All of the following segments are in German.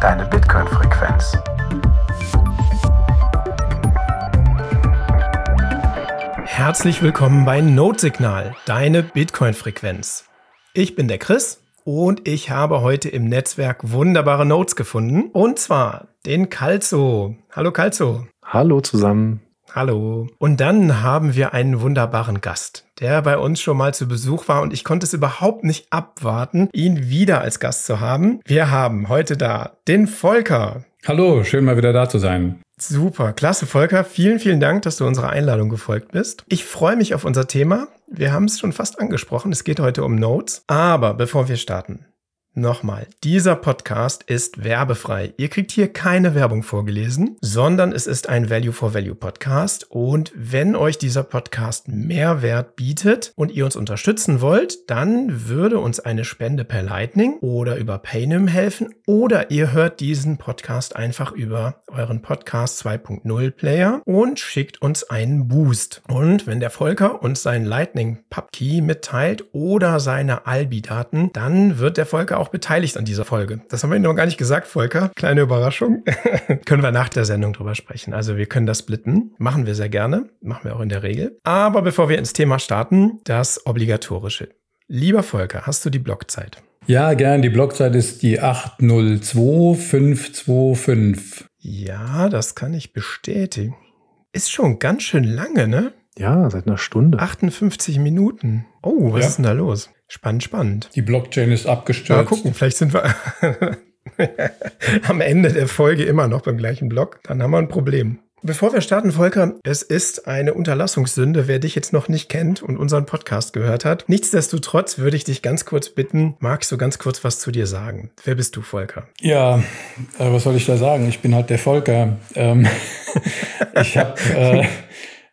deine Bitcoin-Frequenz. Herzlich willkommen bei Notsignal, deine Bitcoin-Frequenz. Ich bin der Chris und ich habe heute im Netzwerk wunderbare Notes gefunden. Und zwar den Calzo. Hallo Calzo. Hallo zusammen. Hallo. Und dann haben wir einen wunderbaren Gast, der bei uns schon mal zu Besuch war und ich konnte es überhaupt nicht abwarten, ihn wieder als Gast zu haben. Wir haben heute da den Volker. Hallo, schön mal wieder da zu sein. Super, klasse Volker. Vielen, vielen Dank, dass du unserer Einladung gefolgt bist. Ich freue mich auf unser Thema. Wir haben es schon fast angesprochen. Es geht heute um Notes. Aber bevor wir starten, Nochmal, dieser Podcast ist werbefrei. Ihr kriegt hier keine Werbung vorgelesen, sondern es ist ein Value for Value Podcast. Und wenn euch dieser Podcast Mehrwert bietet und ihr uns unterstützen wollt, dann würde uns eine Spende per Lightning oder über Paynim helfen oder ihr hört diesen Podcast einfach über euren Podcast 2.0 Player und schickt uns einen Boost. Und wenn der Volker uns seinen Lightning Pub Key mitteilt oder seine Albi-Daten, dann wird der Volker auch beteiligt an dieser Folge. Das haben wir noch gar nicht gesagt, Volker. Kleine Überraschung. können wir nach der Sendung drüber sprechen. Also wir können das splitten. Machen wir sehr gerne. Machen wir auch in der Regel. Aber bevor wir ins Thema starten, das Obligatorische. Lieber Volker, hast du die Blockzeit? Ja, gern. Die Blockzeit ist die 802525. Ja, das kann ich bestätigen. Ist schon ganz schön lange, ne? Ja, seit einer Stunde. 58 Minuten. Oh, was ja. ist denn da los? Spannend, spannend. Die Blockchain ist abgestürzt. Mal gucken, vielleicht sind wir am Ende der Folge immer noch beim gleichen Block. Dann haben wir ein Problem. Bevor wir starten, Volker, es ist eine Unterlassungssünde, wer dich jetzt noch nicht kennt und unseren Podcast gehört hat. Nichtsdestotrotz würde ich dich ganz kurz bitten, magst du ganz kurz was zu dir sagen? Wer bist du, Volker? Ja, äh, was soll ich da sagen? Ich bin halt der Volker. Ähm, ich habe äh,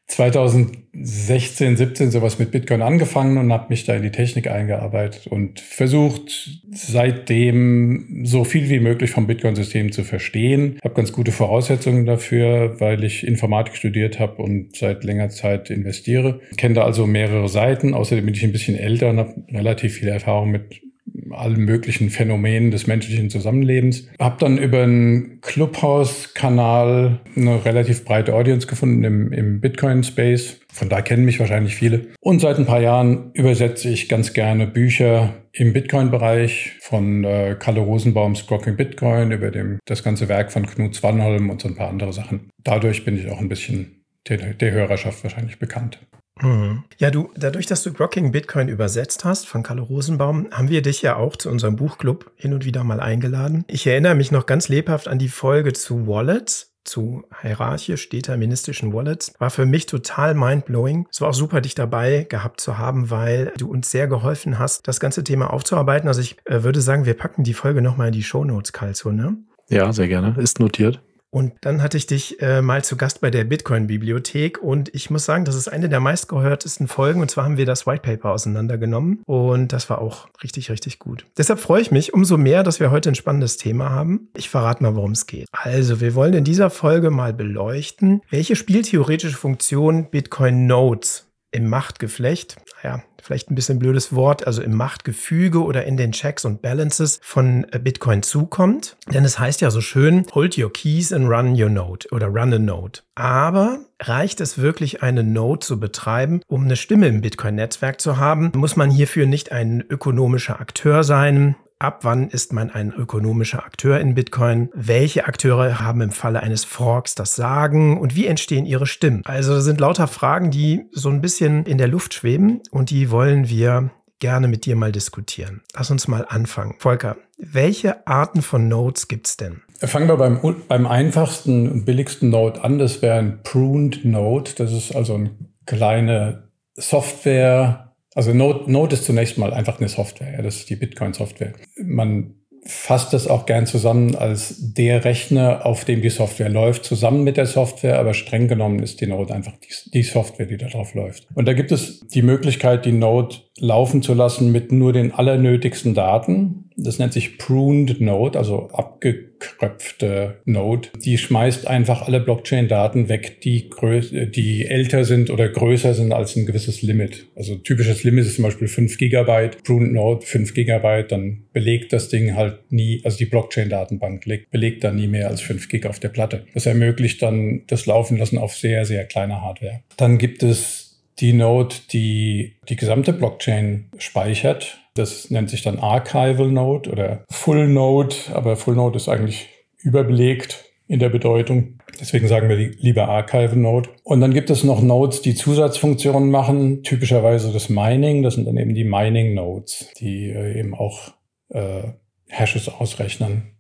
2016, 17 sowas mit Bitcoin angefangen und habe mich da in die Technik eingearbeitet und versucht seitdem so viel wie möglich vom Bitcoin-System zu verstehen. Habe ganz gute Voraussetzungen dafür, weil ich Informatik studiert habe und seit längerer Zeit investiere. Kenne da also mehrere Seiten. Außerdem bin ich ein bisschen älter und habe relativ viel Erfahrung mit allen möglichen Phänomenen des menschlichen Zusammenlebens. Habe dann über einen Clubhouse-Kanal eine relativ breite Audience gefunden im, im Bitcoin-Space. Von da kennen mich wahrscheinlich viele. Und seit ein paar Jahren übersetze ich ganz gerne Bücher im Bitcoin-Bereich von äh, Kalle Rosenbaums Grocking Bitcoin über dem, das ganze Werk von Knut Swanholm und so ein paar andere Sachen. Dadurch bin ich auch ein bisschen der, der Hörerschaft wahrscheinlich bekannt. Mhm. Ja, du, dadurch, dass du Grocking Bitcoin übersetzt hast von Kalle Rosenbaum, haben wir dich ja auch zu unserem Buchclub hin und wieder mal eingeladen. Ich erinnere mich noch ganz lebhaft an die Folge zu Wallets, zu hierarchisch deterministischen Wallets. War für mich total mindblowing. Es war auch super, dich dabei gehabt zu haben, weil du uns sehr geholfen hast, das ganze Thema aufzuarbeiten. Also ich äh, würde sagen, wir packen die Folge nochmal in die Show Notes, Kalzo, ne? Ja, sehr gerne. Ist notiert. Und dann hatte ich dich äh, mal zu Gast bei der Bitcoin-Bibliothek und ich muss sagen, das ist eine der meistgehörtesten Folgen und zwar haben wir das White Paper auseinandergenommen und das war auch richtig, richtig gut. Deshalb freue ich mich umso mehr, dass wir heute ein spannendes Thema haben. Ich verrate mal, worum es geht. Also, wir wollen in dieser Folge mal beleuchten, welche spieltheoretische Funktion Bitcoin Nodes im Machtgeflecht, naja, vielleicht ein bisschen blödes Wort, also im Machtgefüge oder in den Checks und Balances von äh, Bitcoin zukommt. Denn es heißt ja so schön, hold your keys and run your node oder run a node. Aber reicht es wirklich, eine Node zu betreiben, um eine Stimme im Bitcoin-Netzwerk zu haben? Muss man hierfür nicht ein ökonomischer Akteur sein? Ab wann ist man ein ökonomischer Akteur in Bitcoin? Welche Akteure haben im Falle eines Forks das Sagen und wie entstehen ihre Stimmen? Also das sind lauter Fragen, die so ein bisschen in der Luft schweben und die wollen wir gerne mit dir mal diskutieren. Lass uns mal anfangen. Volker, welche Arten von Nodes gibt es denn? Fangen wir beim, beim einfachsten und billigsten Node an. Das wäre ein Pruned Node. Das ist also eine kleine Software, also Node, Node ist zunächst mal einfach eine Software. Ja, das ist die Bitcoin-Software. Man fasst das auch gern zusammen als der Rechner, auf dem die Software läuft, zusammen mit der Software, aber streng genommen ist die Node einfach die, die Software, die da drauf läuft. Und da gibt es die Möglichkeit, die Node laufen zu lassen mit nur den allernötigsten Daten. Das nennt sich Pruned Node, also abge zusammengekröpfte Node. Die schmeißt einfach alle Blockchain-Daten weg, die, die älter sind oder größer sind als ein gewisses Limit. Also typisches Limit ist zum Beispiel 5 Gigabyte, Pruned Node 5 Gigabyte, dann belegt das Ding halt nie, also die Blockchain-Datenbank belegt dann nie mehr als 5 Gig auf der Platte. Das ermöglicht dann das Laufen lassen auf sehr, sehr kleiner Hardware. Dann gibt es die Node, die die gesamte Blockchain speichert. Das nennt sich dann Archival Node oder Full Node, aber Full Node ist eigentlich überbelegt in der Bedeutung. Deswegen sagen wir lieber Archival Node. Und dann gibt es noch Nodes, die Zusatzfunktionen machen, typischerweise das Mining. Das sind dann eben die Mining Nodes, die äh, eben auch äh, Hashes ausrechnen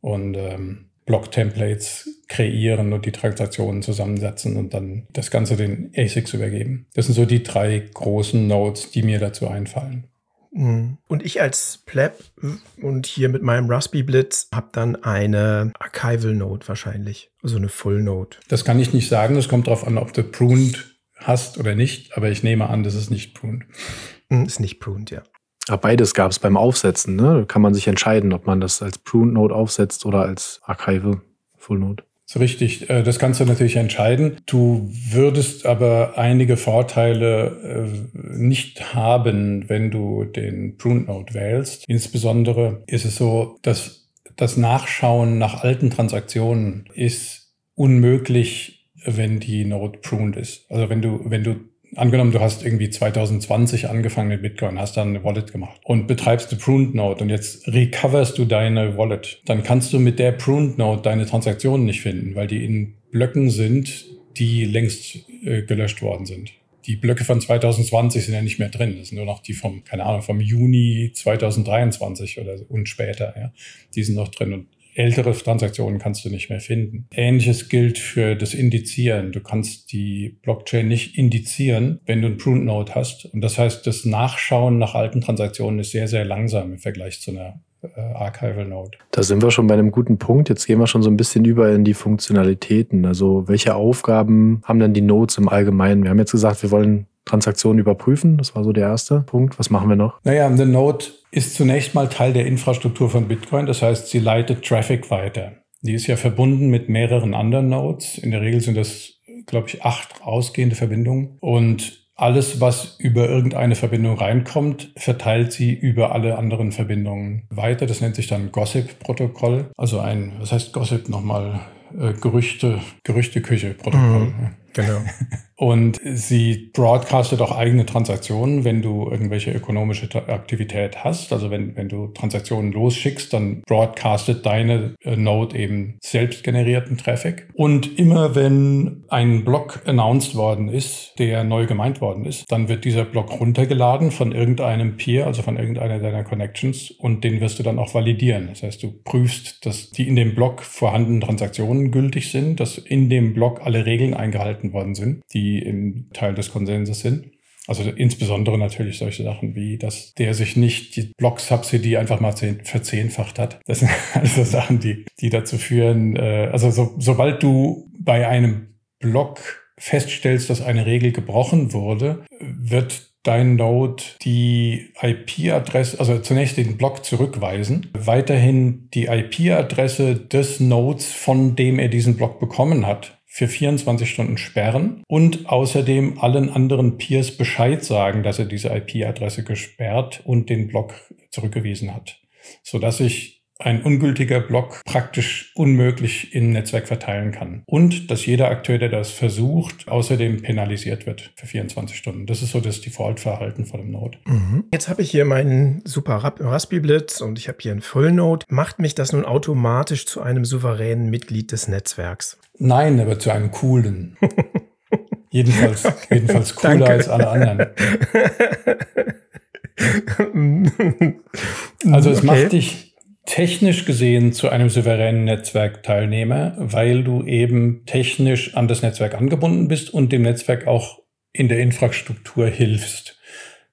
und ähm, Block-Templates kreieren und die Transaktionen zusammensetzen und dann das Ganze den ASICs übergeben. Das sind so die drei großen Nodes, die mir dazu einfallen. Mhm. Und ich als Pleb und hier mit meinem Raspberry Blitz habe dann eine Archival Node wahrscheinlich, also eine Full Node. Das kann ich nicht sagen. Das kommt darauf an, ob du pruned hast oder nicht. Aber ich nehme an, das ist nicht pruned. Mhm, ist nicht pruned, ja. Ja, beides gab es beim Aufsetzen. Ne? Da kann man sich entscheiden, ob man das als Pruned Node aufsetzt oder als Archive Full Node. So richtig, äh, das kannst du natürlich entscheiden. Du würdest aber einige Vorteile äh, nicht haben, wenn du den Pruned Node wählst. Insbesondere ist es so, dass das Nachschauen nach alten Transaktionen ist unmöglich, wenn die Node pruned ist. Also wenn du, wenn du angenommen, du hast irgendwie 2020 angefangen mit Bitcoin, hast dann eine Wallet gemacht und betreibst eine Pruned Node und jetzt recoverst du deine Wallet, dann kannst du mit der Pruned Node deine Transaktionen nicht finden, weil die in Blöcken sind, die längst äh, gelöscht worden sind. Die Blöcke von 2020 sind ja nicht mehr drin. Das sind nur noch die vom, keine Ahnung, vom Juni 2023 oder und später, ja. Die sind noch drin. Und ältere Transaktionen kannst du nicht mehr finden. Ähnliches gilt für das Indizieren. Du kannst die Blockchain nicht indizieren, wenn du einen Pruned Node hast. Und das heißt, das Nachschauen nach alten Transaktionen ist sehr, sehr langsam im Vergleich zu einer äh, Archival Node. Da sind wir schon bei einem guten Punkt. Jetzt gehen wir schon so ein bisschen über in die Funktionalitäten. Also welche Aufgaben haben denn die Nodes im Allgemeinen? Wir haben jetzt gesagt, wir wollen Transaktionen überprüfen. Das war so der erste Punkt. Was machen wir noch? Naja, eine Node ist zunächst mal Teil der Infrastruktur von Bitcoin. Das heißt, sie leitet Traffic weiter. Die ist ja verbunden mit mehreren anderen Nodes. In der Regel sind das, glaube ich, acht ausgehende Verbindungen. Und alles, was über irgendeine Verbindung reinkommt, verteilt sie über alle anderen Verbindungen weiter. Das nennt sich dann Gossip-Protokoll. Also ein, was heißt Gossip nochmal? Äh, Gerüchte, Gerüchteküche-Protokoll. Mhm. Genau. Und sie broadcastet auch eigene Transaktionen, wenn du irgendwelche ökonomische Aktivität hast. Also wenn, wenn du Transaktionen losschickst, dann broadcastet deine äh, Node eben selbst generierten Traffic. Und immer wenn ein Block announced worden ist, der neu gemeint worden ist, dann wird dieser Block runtergeladen von irgendeinem Peer, also von irgendeiner deiner Connections und den wirst du dann auch validieren. Das heißt, du prüfst, dass die in dem Block vorhandenen Transaktionen gültig sind, dass in dem Block alle Regeln eingehalten worden sind, die im Teil des Konsenses sind. Also insbesondere natürlich solche Sachen wie, dass der sich nicht die Block-Subsidy einfach mal verzehnfacht hat. Das sind also Sachen, die, die dazu führen, äh, also so, sobald du bei einem Block feststellst, dass eine Regel gebrochen wurde, wird dein Node die IP-Adresse, also zunächst den Block zurückweisen, weiterhin die IP-Adresse des Nodes, von dem er diesen Block bekommen hat, für 24 Stunden sperren und außerdem allen anderen Peers Bescheid sagen, dass er diese IP-Adresse gesperrt und den Block zurückgewiesen hat, sodass ich ein ungültiger Block praktisch unmöglich im Netzwerk verteilen kann. Und dass jeder Akteur, der das versucht, außerdem penalisiert wird für 24 Stunden. Das ist so das Default-Verhalten von dem Node. Mhm. Jetzt habe ich hier meinen super Raspberry Blitz und ich habe hier einen Full Node. Macht mich das nun automatisch zu einem souveränen Mitglied des Netzwerks? Nein, aber zu einem coolen. jedenfalls, jedenfalls cooler Danke. als alle anderen. also es okay. macht dich technisch gesehen zu einem souveränen Netzwerkteilnehmer, weil du eben technisch an das Netzwerk angebunden bist und dem Netzwerk auch in der Infrastruktur hilfst.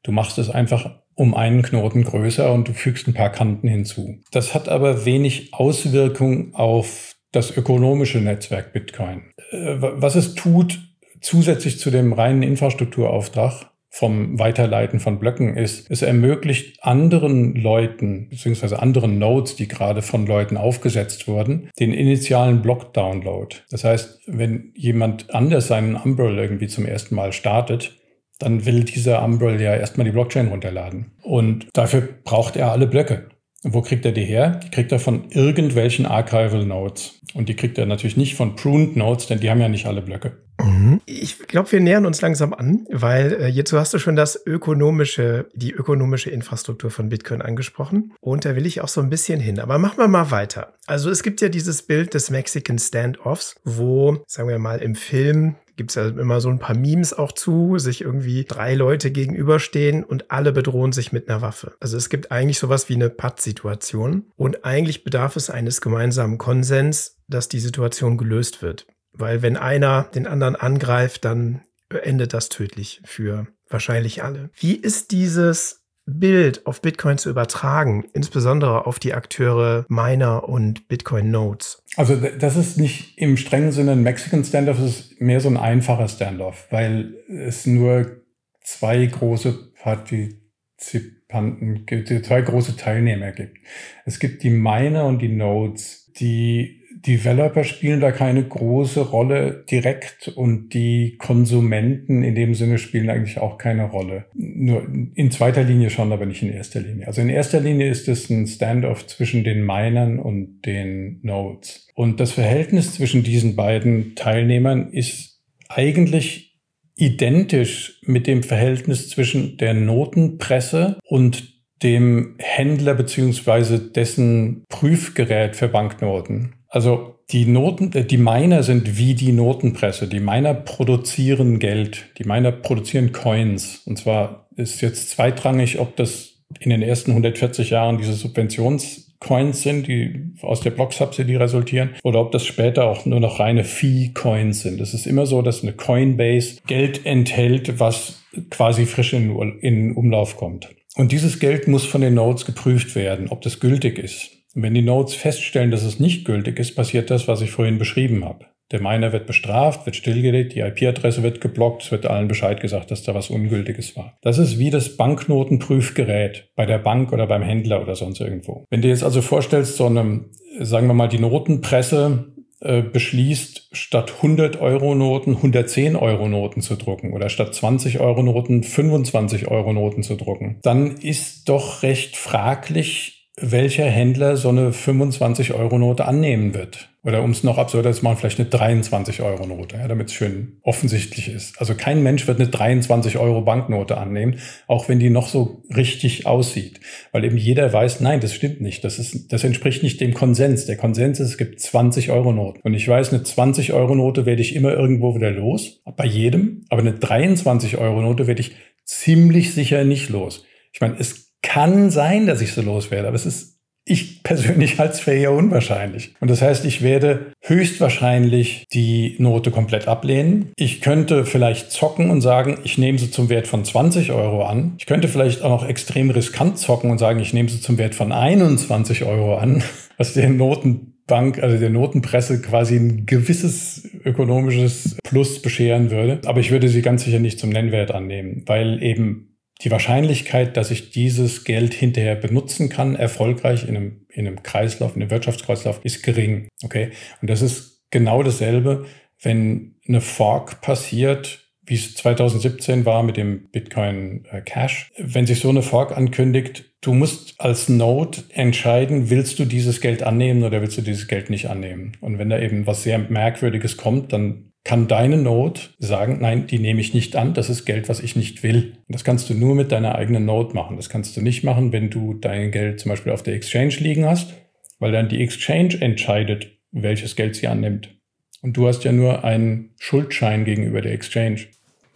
Du machst es einfach um einen Knoten größer und du fügst ein paar Kanten hinzu. Das hat aber wenig Auswirkung auf das ökonomische Netzwerk Bitcoin. Äh, was es tut, zusätzlich zu dem reinen Infrastrukturauftrag, vom Weiterleiten von Blöcken ist, es ermöglicht anderen Leuten, beziehungsweise anderen Nodes, die gerade von Leuten aufgesetzt wurden, den initialen Block-Download. Das heißt, wenn jemand anders seinen Umbrel irgendwie zum ersten Mal startet, dann will dieser Umbrel ja erstmal die Blockchain runterladen. Und dafür braucht er alle Blöcke. Wo kriegt er die her? Die kriegt er von irgendwelchen Archival Nodes. Und die kriegt er natürlich nicht von Pruned Nodes, denn die haben ja nicht alle Blöcke. Mhm. Ich glaube, wir nähern uns langsam an, weil äh, hierzu hast du schon das ökonomische, die ökonomische Infrastruktur von Bitcoin angesprochen. Und da will ich auch so ein bisschen hin. Aber machen wir mal weiter. Also es gibt ja dieses Bild des Mexican Standoffs, wo, sagen wir mal, im Film gibt es ja immer so ein paar Memes auch zu, sich irgendwie drei Leute gegenüberstehen und alle bedrohen sich mit einer Waffe. Also es gibt eigentlich sowas wie eine Patt-Situation und eigentlich bedarf es eines gemeinsamen Konsens, dass die Situation gelöst wird. Weil wenn einer den anderen angreift, dann endet das tödlich für wahrscheinlich alle. Wie ist dieses Bild auf Bitcoin zu übertragen, insbesondere auf die Akteure Miner und Bitcoin Nodes? Also das ist nicht im strengen Sinne ein Mexican Standoff, es ist mehr so ein einfacher Standoff, weil es nur zwei große Partizipanten gibt, zwei große Teilnehmer gibt. Es gibt die Miner und die Nodes, die Developer spielen da keine große Rolle direkt und die Konsumenten in dem Sinne spielen eigentlich auch keine Rolle. Nur in zweiter Linie schon, aber nicht in erster Linie. Also in erster Linie ist es ein Standoff zwischen den Minern und den Nodes. Und das Verhältnis zwischen diesen beiden Teilnehmern ist eigentlich identisch mit dem Verhältnis zwischen der Notenpresse und dem Händler beziehungsweise dessen Prüfgerät für Banknoten. Also die Noten, äh, die Miner sind wie die Notenpresse. Die Miner produzieren Geld. Die Miner produzieren Coins. Und zwar ist jetzt zweitrangig, ob das in den ersten 140 Jahren diese Subventionscoins sind, die aus der Block-Subsidy resultieren, oder ob das später auch nur noch reine Fee-Coins sind. Es ist immer so, dass eine Coinbase Geld enthält, was quasi frisch in, in Umlauf kommt. Und dieses Geld muss von den Nodes geprüft werden, ob das gültig ist. Wenn die Nodes feststellen, dass es nicht gültig ist, passiert das, was ich vorhin beschrieben habe. Der Miner wird bestraft, wird stillgelegt, die IP-Adresse wird geblockt, es wird allen Bescheid gesagt, dass da was Ungültiges war. Das ist wie das Banknotenprüfgerät bei der Bank oder beim Händler oder sonst irgendwo. Wenn du jetzt also vorstellst, so eine, sagen wir mal, die Notenpresse äh, beschließt, statt 100 Euro Noten 110 Euro Noten zu drucken oder statt 20 Euro Noten 25 Euro Noten zu drucken, dann ist doch recht fraglich, welcher Händler so eine 25-Euro-Note annehmen wird. Oder um es noch absurder zu machen, vielleicht eine 23-Euro-Note, ja, damit es schön offensichtlich ist. Also kein Mensch wird eine 23-Euro-Banknote annehmen, auch wenn die noch so richtig aussieht. Weil eben jeder weiß, nein, das stimmt nicht. Das, ist, das entspricht nicht dem Konsens. Der Konsens ist, es gibt 20-Euro-Noten. Und ich weiß, eine 20-Euro-Note werde ich immer irgendwo wieder los, bei jedem. Aber eine 23-Euro-Note werde ich ziemlich sicher nicht los. Ich meine, es kann sein, dass ich so loswerde, aber es ist ich persönlich halte es für eher unwahrscheinlich. Und das heißt, ich werde höchstwahrscheinlich die Note komplett ablehnen. Ich könnte vielleicht zocken und sagen, ich nehme sie zum Wert von 20 Euro an. Ich könnte vielleicht auch noch extrem riskant zocken und sagen, ich nehme sie zum Wert von 21 Euro an, was der Notenbank, also der Notenpresse quasi ein gewisses ökonomisches Plus bescheren würde. Aber ich würde sie ganz sicher nicht zum Nennwert annehmen, weil eben die Wahrscheinlichkeit, dass ich dieses Geld hinterher benutzen kann, erfolgreich in einem, in einem Kreislauf, in einem Wirtschaftskreislauf, ist gering. Okay. Und das ist genau dasselbe, wenn eine Fork passiert, wie es 2017 war mit dem Bitcoin äh, Cash. Wenn sich so eine Fork ankündigt, du musst als Node entscheiden, willst du dieses Geld annehmen oder willst du dieses Geld nicht annehmen? Und wenn da eben was sehr Merkwürdiges kommt, dann kann deine Node sagen, nein, die nehme ich nicht an, das ist Geld, was ich nicht will. Und das kannst du nur mit deiner eigenen Node machen. Das kannst du nicht machen, wenn du dein Geld zum Beispiel auf der Exchange liegen hast, weil dann die Exchange entscheidet, welches Geld sie annimmt. Und du hast ja nur einen Schuldschein gegenüber der Exchange.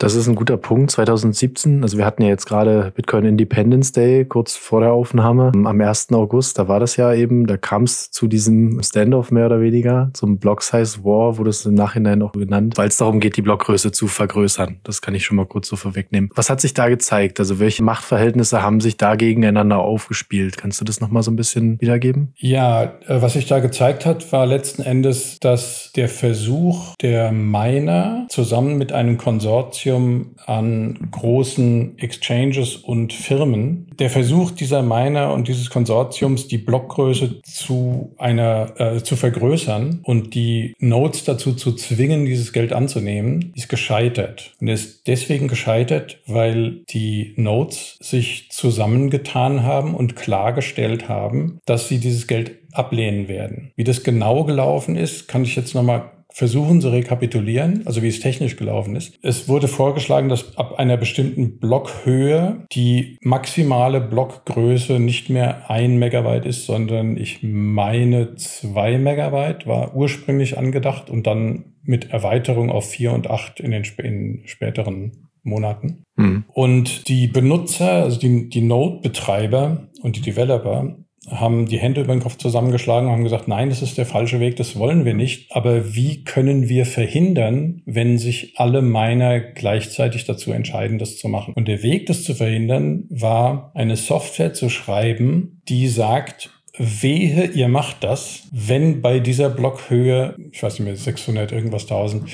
Das ist ein guter Punkt. 2017, also wir hatten ja jetzt gerade Bitcoin Independence Day kurz vor der Aufnahme. Am 1. August, da war das ja eben, da kam es zu diesem Standoff mehr oder weniger, zum Block Size War, wurde es im Nachhinein auch genannt, weil es darum geht, die Blockgröße zu vergrößern. Das kann ich schon mal kurz so vorwegnehmen. Was hat sich da gezeigt? Also welche Machtverhältnisse haben sich da gegeneinander aufgespielt? Kannst du das nochmal so ein bisschen wiedergeben? Ja, äh, was sich da gezeigt hat, war letzten Endes, dass der Versuch der Miner zusammen mit einem Konsortium Konsortium an großen Exchanges und Firmen. Der Versuch dieser Miner und dieses Konsortiums, die Blockgröße zu einer äh, zu vergrößern und die Nodes dazu zu zwingen, dieses Geld anzunehmen, ist gescheitert. Und ist deswegen gescheitert, weil die Nodes sich zusammengetan haben und klargestellt haben, dass sie dieses Geld ablehnen werden. Wie das genau gelaufen ist, kann ich jetzt nochmal versuchen zu rekapitulieren, also wie es technisch gelaufen ist. Es wurde vorgeschlagen, dass ab einer bestimmten Blockhöhe die maximale Blockgröße nicht mehr ein Megabyte ist, sondern ich meine zwei Megabyte war ursprünglich angedacht und dann mit Erweiterung auf vier und acht in den in späteren Monaten. Mhm. Und die Benutzer, also die, die Node-Betreiber und die Developer haben die Hände über den Kopf zusammengeschlagen und haben gesagt, nein, das ist der falsche Weg, das wollen wir nicht. Aber wie können wir verhindern, wenn sich alle Miner gleichzeitig dazu entscheiden, das zu machen? Und der Weg, das zu verhindern, war, eine Software zu schreiben, die sagt, wehe, ihr macht das, wenn bei dieser Blockhöhe, ich weiß nicht mehr, 600 irgendwas 1000,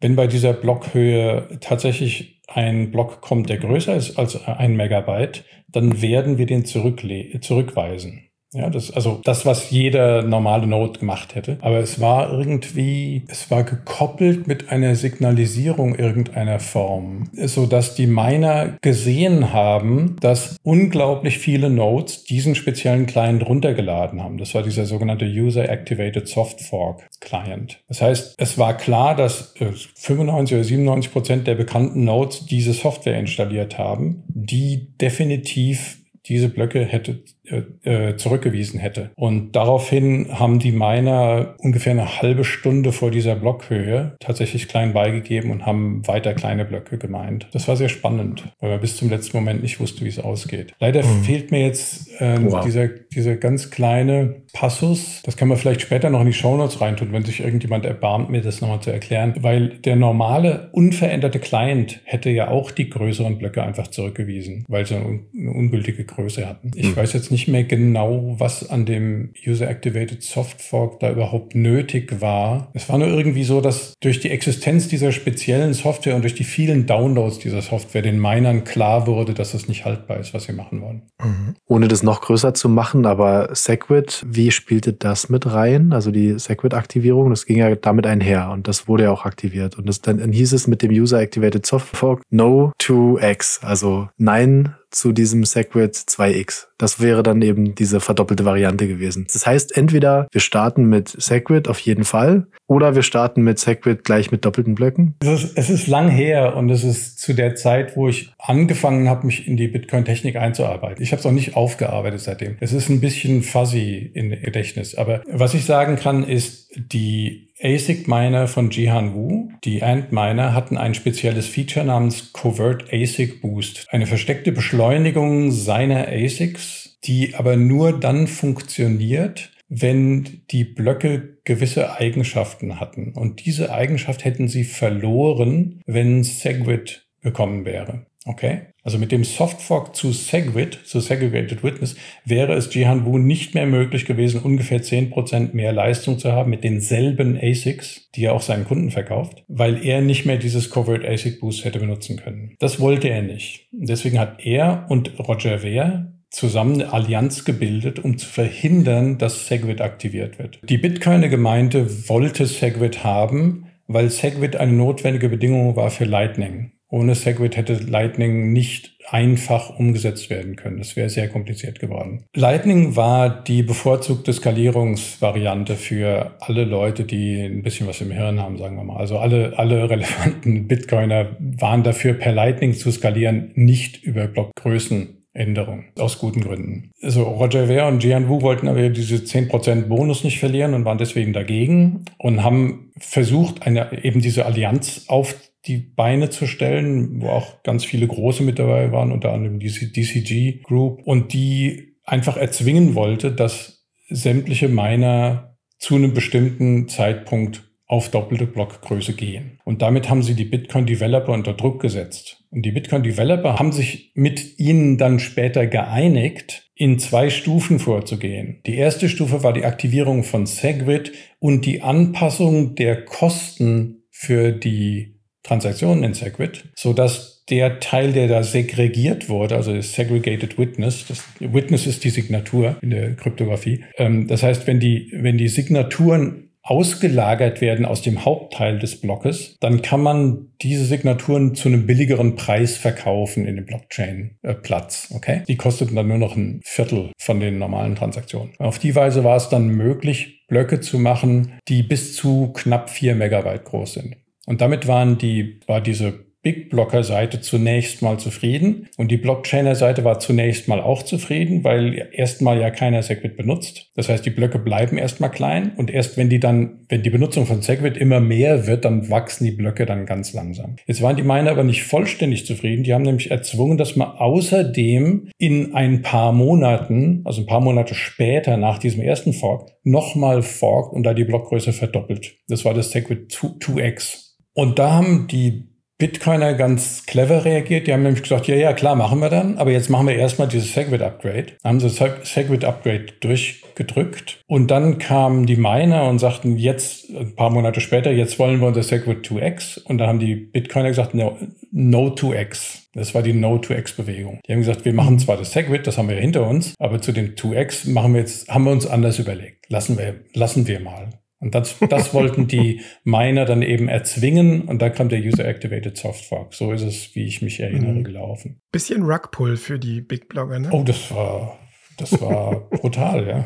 wenn bei dieser Blockhöhe tatsächlich ein Block kommt, der größer ist als ein Megabyte, dann werden wir den zurückweisen. Ja, das, also das, was jeder normale Node gemacht hätte. Aber es war irgendwie, es war gekoppelt mit einer Signalisierung irgendeiner Form, so dass die Miner gesehen haben, dass unglaublich viele Nodes diesen speziellen Client runtergeladen haben. Das war dieser sogenannte User Activated Soft Fork Client. Das heißt, es war klar, dass 95 äh, oder 97 Prozent der bekannten Nodes diese Software installiert haben, die definitiv diese Blöcke hätte äh, zurückgewiesen hätte. Und daraufhin haben die Miner ungefähr eine halbe Stunde vor dieser Blockhöhe tatsächlich klein beigegeben und haben weiter kleine Blöcke gemeint. Das war sehr spannend, weil man bis zum letzten Moment nicht wusste, wie es ausgeht. Leider mhm. fehlt mir jetzt äh, wow. dieser, dieser ganz kleine Passus. Das kann man vielleicht später noch in die Shownotes reintun, wenn sich irgendjemand erbarmt, mir das nochmal zu erklären. Weil der normale, unveränderte Client hätte ja auch die größeren Blöcke einfach zurückgewiesen, weil sie eine, ungültige Größe hatten. Ich mhm. weiß jetzt nicht, nicht mehr genau, was an dem User-Activated Soft Fork da überhaupt nötig war. Es war nur irgendwie so, dass durch die Existenz dieser speziellen Software und durch die vielen Downloads dieser Software den Minern klar wurde, dass das nicht haltbar ist, was sie machen wollen. Mhm. Ohne das noch größer zu machen, aber Segwit, wie spielte das mit rein? Also die Segwit-Aktivierung, das ging ja damit einher und das wurde ja auch aktiviert. Und das, dann, dann hieß es mit dem User-Activated Soft Fork No to X, also Nein zu diesem Segwit 2x. Das wäre dann eben diese verdoppelte Variante gewesen. Das heißt, entweder wir starten mit Segwit auf jeden Fall oder wir starten mit Segwit gleich mit doppelten Blöcken. Es ist, es ist lang her und es ist zu der Zeit, wo ich angefangen habe, mich in die Bitcoin-Technik einzuarbeiten. Ich habe es auch nicht aufgearbeitet seitdem. Es ist ein bisschen fuzzy in Gedächtnis. Aber was ich sagen kann, ist, die ASIC-Miner von Jihan Wu, die Ant-Miner, hatten ein spezielles Feature namens Covert ASIC Boost. Eine versteckte Beschleunigung seiner ASICs, die aber nur dann funktioniert, wenn die Blöcke gewisse Eigenschaften hatten. Und diese Eigenschaft hätten sie verloren, wenn Segwit gekommen wäre. Okay? Also mit dem Softfork zu Segwit, zu Segregated Witness, wäre es Jihan Wu nicht mehr möglich gewesen, ungefähr 10% mehr Leistung zu haben mit denselben ASICs, die er auch seinen Kunden verkauft, weil er nicht mehr dieses Covert ASIC Boost hätte benutzen können. Das wollte er nicht. Deswegen hat er und Roger Ver zusammen eine Allianz gebildet, um zu verhindern, dass Segwit aktiviert wird. Die Bitcoiner-Gemeinde wollte Segwit haben, weil Segwit eine notwendige Bedingung war für Lightning. Ohne Segwit hätte Lightning nicht einfach umgesetzt werden können. Das wäre sehr kompliziert geworden. Lightning war die bevorzugte Skalierungsvariante für alle Leute, die ein bisschen was im Hirn haben, sagen wir mal. Also alle, alle relevanten Bitcoiner waren dafür, per Lightning zu skalieren, nicht über Blockgrößen Änderung, aus guten Gründen. Also Roger Ver und Jian Wu wollten aber diese 10% Bonus nicht verlieren und waren deswegen dagegen und haben versucht, eine, eben diese Allianz auf die Beine zu stellen, wo auch ganz viele große mit dabei waren, unter anderem die DCG Group, und die einfach erzwingen wollte, dass sämtliche Miner zu einem bestimmten Zeitpunkt auf doppelte Blockgröße gehen. Und damit haben sie die Bitcoin-Developer unter Druck gesetzt. Und die Bitcoin-Developer haben sich mit ihnen dann später geeinigt, in zwei Stufen vorzugehen. Die erste Stufe war die Aktivierung von Segwit und die Anpassung der Kosten für die Transaktionen in Segwit, sodass der Teil, der da segregiert wurde, also Segregated Witness, das Witness ist die Signatur in der Kryptographie. Ähm, das heißt, wenn die, wenn die Signaturen ausgelagert werden aus dem Hauptteil des Blockes, dann kann man diese Signaturen zu einem billigeren Preis verkaufen in dem Blockchain-Platz. okay? Die kosteten dann nur noch ein Viertel von den normalen Transaktionen. Auf die Weise war es dann möglich, Blöcke zu machen, die bis zu knapp vier Megabyte groß sind. Und damit waren die, war diese Big Blocker Seite zunächst mal zufrieden und die Blockchainer Seite war zunächst mal auch zufrieden, weil erstmal ja keiner Segwit benutzt. Das heißt, die Blöcke bleiben erstmal klein und erst wenn die dann, wenn die Benutzung von Segwit immer mehr wird, dann wachsen die Blöcke dann ganz langsam. Jetzt waren die Miner aber nicht vollständig zufrieden. Die haben nämlich erzwungen, dass man außerdem in ein paar Monaten, also ein paar Monate später nach diesem ersten Fork, nochmal forkt und da die Blockgröße verdoppelt. Das war das Segwit 2x. Und da haben die Bitcoiner ganz clever reagiert. Die haben nämlich gesagt, ja, ja, klar, machen wir dann. Aber jetzt machen wir erstmal dieses Segwit-Upgrade. Haben sie das Segwit-Upgrade durchgedrückt. Und dann kamen die Miner und sagten, jetzt, ein paar Monate später, jetzt wollen wir unser Segwit 2x. Und dann haben die Bitcoiner gesagt, no, no 2x. Das war die No-2x-Bewegung. Die haben gesagt, wir machen zwar das Segwit, das haben wir hinter uns, aber zu dem 2x machen wir jetzt, haben wir uns anders überlegt. Lassen wir, lassen wir mal. Und das, das wollten die Miner dann eben erzwingen und da kam der User-Activated Soft Fork. So ist es, wie ich mich erinnere, mhm. gelaufen. Bisschen Rugpull für die Big Blogger, ne? Oh, das war, das war brutal, ja.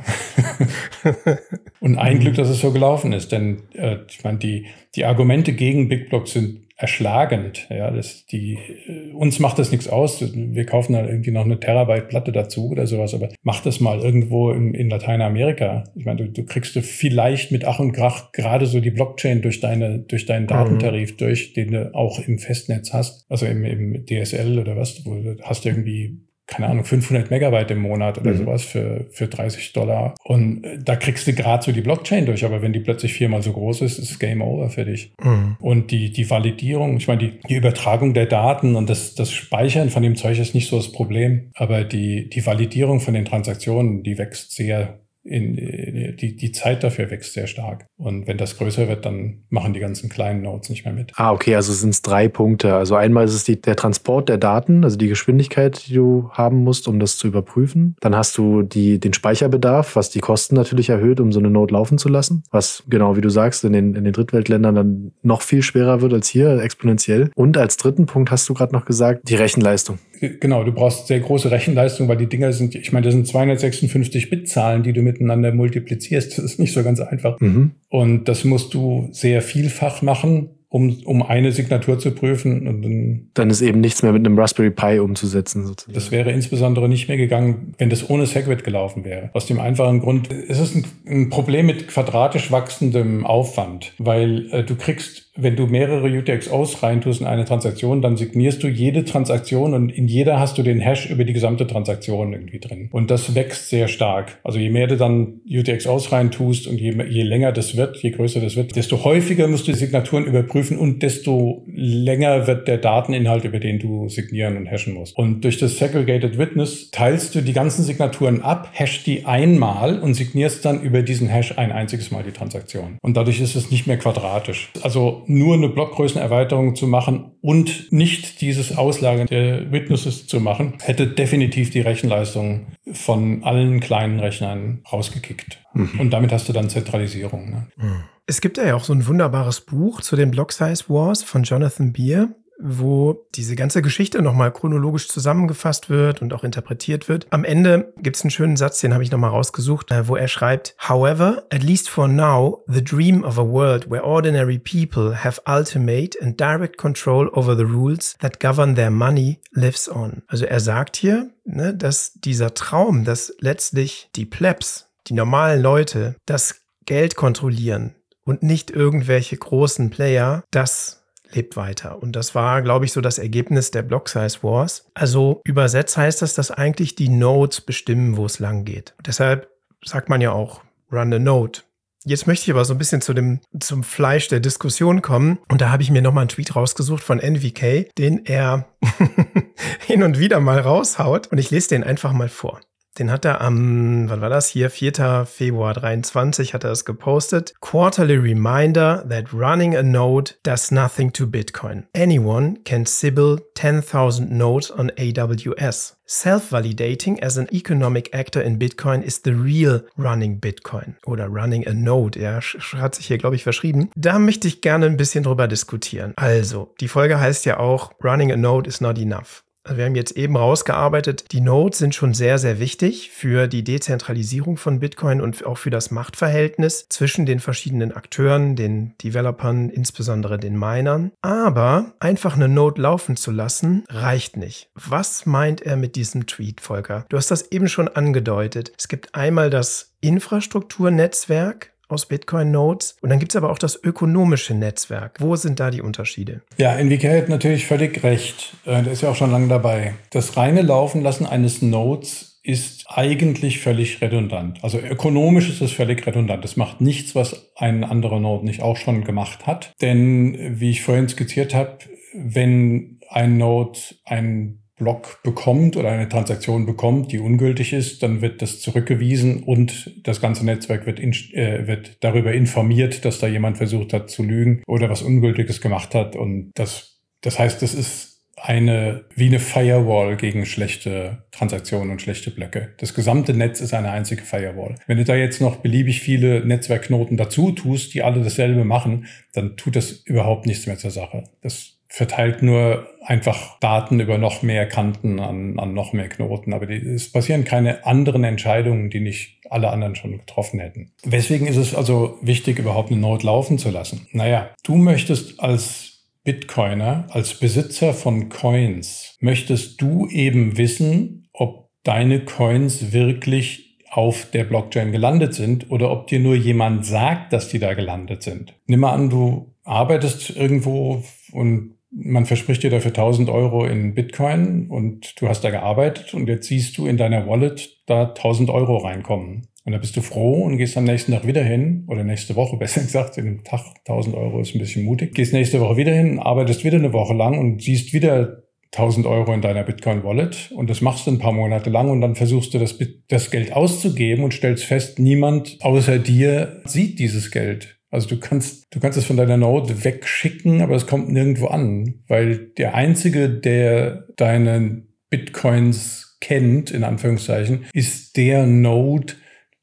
und ein Glück, dass es so gelaufen ist, denn äh, ich meine, die, die Argumente gegen Big Blogs sind erschlagend. Ja, das, die, äh, uns macht das nichts aus. Wir kaufen da irgendwie noch eine Terabyte Platte dazu oder sowas, aber mach das mal irgendwo in, in Lateinamerika. Ich meine, du, du kriegst du vielleicht mit Ach und Krach gerade so die Blockchain durch deine, durch deinen mhm. Datentarif mhm. durch, den du auch im Festnetz hast, also im, im DSL oder was, wo du hast irgendwie keine Ahnung, 500 Megabyte im Monat oder mhm. sowas für, für 30 Dollar. Und äh, da kriegst du gerade so die Blockchain durch, aber wenn die plötzlich viermal so groß ist, ist Game Over für dich. Mhm. Und die, die Validierung, ich meine, die, die Übertragung der Daten und das, das Speichern von dem Zeug ist nicht so das Problem, aber die, die Validierung von den Transaktionen, die wächst sehr in, die, die Zeit dafür wächst sehr stark. Und wenn das größer wird, dann machen die ganzen kleinen Nodes nicht mehr mit. Ah, okay, also sind es drei Punkte. Also einmal ist es die, der Transport der Daten, also die Geschwindigkeit, die du haben musst, um das zu überprüfen. Dann hast du die, den Speicherbedarf, was die Kosten natürlich erhöht, um so eine Node laufen zu lassen. Was genau, wie du sagst, in den, in den Drittweltländern dann noch viel schwerer wird als hier, exponentiell. Und als dritten Punkt hast du gerade noch gesagt, die Rechenleistung. Genau, du brauchst sehr große Rechenleistung, weil die Dinger sind, ich meine, das sind 256 Bit-Zahlen, die du miteinander multiplizierst. Das ist nicht so ganz einfach. Mhm. Und das musst du sehr vielfach machen um, um eine Signatur zu prüfen. Und dann, dann ist eben nichts mehr mit einem Raspberry Pi umzusetzen. Sozusagen. Das wäre insbesondere nicht mehr gegangen, wenn das ohne Segwit gelaufen wäre. Aus dem einfachen Grund, es ist ein, ein Problem mit quadratisch wachsendem Aufwand, weil äh, du kriegst wenn du mehrere UTXOs reintust in eine Transaktion, dann signierst du jede Transaktion und in jeder hast du den Hash über die gesamte Transaktion irgendwie drin. Und das wächst sehr stark. Also je mehr du dann UTXOs reintust und je, je länger das wird, je größer das wird, desto häufiger musst du die Signaturen überprüfen und desto länger wird der Dateninhalt, über den du signieren und hashen musst. Und durch das Segregated Witness teilst du die ganzen Signaturen ab, hashst die einmal und signierst dann über diesen Hash ein einziges Mal die Transaktion. Und dadurch ist es nicht mehr quadratisch. Also nur eine Blockgrößenerweiterung zu machen und nicht dieses Auslagern der Witnesses zu machen, hätte definitiv die Rechenleistung von allen kleinen Rechnern rausgekickt. Mhm. Und damit hast du dann Zentralisierung. Ne? Mhm. Es gibt ja auch so ein wunderbares Buch zu den Block Size Wars von Jonathan Beer wo diese ganze Geschichte nochmal chronologisch zusammengefasst wird und auch interpretiert wird. Am Ende gibt es einen schönen Satz, den habe ich nochmal rausgesucht, äh, wo er schreibt, However, at least for now, the dream of a world where ordinary people have ultimate and direct control over the rules that govern their money lives on. Also er sagt hier, ne, dass dieser Traum, dass letztlich die Plebs, die normalen Leute, das Geld kontrollieren und nicht irgendwelche großen Player, das lebt weiter. Und das war, glaube ich, so das Ergebnis der Block Size Wars. Also übersetzt heißt das, dass eigentlich die Nodes bestimmen, wo es lang geht. Deshalb sagt man ja auch, run a node. Jetzt möchte ich aber so ein bisschen zu dem, zum Fleisch der Diskussion kommen. Und da habe ich mir nochmal einen Tweet rausgesucht von NVK, den er hin und wieder mal raushaut. Und ich lese den einfach mal vor. Den hat er am, wann war das hier? 4. Februar 23 hat er es gepostet. Quarterly reminder that running a node does nothing to Bitcoin. Anyone can Sybil 10,000 nodes on AWS. Self-validating as an economic actor in Bitcoin is the real running Bitcoin oder running a node. Ja, hat sich hier, glaube ich, verschrieben. Da möchte ich gerne ein bisschen drüber diskutieren. Also, die Folge heißt ja auch Running a node is not enough. Also wir haben jetzt eben rausgearbeitet, die Nodes sind schon sehr, sehr wichtig für die Dezentralisierung von Bitcoin und auch für das Machtverhältnis zwischen den verschiedenen Akteuren, den Developern, insbesondere den Minern. Aber einfach eine Node laufen zu lassen, reicht nicht. Was meint er mit diesem Tweet, Volker? Du hast das eben schon angedeutet. Es gibt einmal das Infrastrukturnetzwerk, aus Bitcoin-Nodes. Und dann gibt es aber auch das ökonomische Netzwerk. Wo sind da die Unterschiede? Ja, Enrique hat natürlich völlig recht. Äh, der ist ja auch schon lange dabei. Das reine Laufen lassen eines Nodes ist eigentlich völlig redundant. Also ökonomisch ist es völlig redundant. Es macht nichts, was ein anderer Node nicht auch schon gemacht hat. Denn wie ich vorhin skizziert habe, wenn ein Node ein Block bekommt oder eine Transaktion bekommt, die ungültig ist, dann wird das zurückgewiesen und das ganze Netzwerk wird, in, äh, wird darüber informiert, dass da jemand versucht hat zu lügen oder was Ungültiges gemacht hat. Und das, das heißt, das ist eine, wie eine Firewall gegen schlechte Transaktionen und schlechte Blöcke. Das gesamte Netz ist eine einzige Firewall. Wenn du da jetzt noch beliebig viele Netzwerkknoten dazu tust, die alle dasselbe machen, dann tut das überhaupt nichts mehr zur Sache. Das verteilt nur einfach Daten über noch mehr Kanten an, an noch mehr Knoten. Aber die, es passieren keine anderen Entscheidungen, die nicht alle anderen schon getroffen hätten. Weswegen ist es also wichtig, überhaupt eine Node laufen zu lassen? Naja, du möchtest als Bitcoiner, als Besitzer von Coins, möchtest du eben wissen, ob deine Coins wirklich auf der Blockchain gelandet sind oder ob dir nur jemand sagt, dass die da gelandet sind. Nimm mal an, du arbeitest irgendwo und man verspricht dir dafür 1000 Euro in Bitcoin und du hast da gearbeitet und jetzt siehst du in deiner Wallet da 1000 Euro reinkommen. Und da bist du froh und gehst am nächsten Tag wieder hin, oder nächste Woche besser gesagt, in einem Tag 1000 Euro ist ein bisschen mutig, gehst nächste Woche wieder hin, arbeitest wieder eine Woche lang und siehst wieder 1000 Euro in deiner Bitcoin-Wallet und das machst du ein paar Monate lang und dann versuchst du das, das Geld auszugeben und stellst fest, niemand außer dir sieht dieses Geld. Also du kannst, du kannst es von deiner Node wegschicken, aber es kommt nirgendwo an, weil der einzige, der deine Bitcoins kennt, in Anführungszeichen, ist der Node,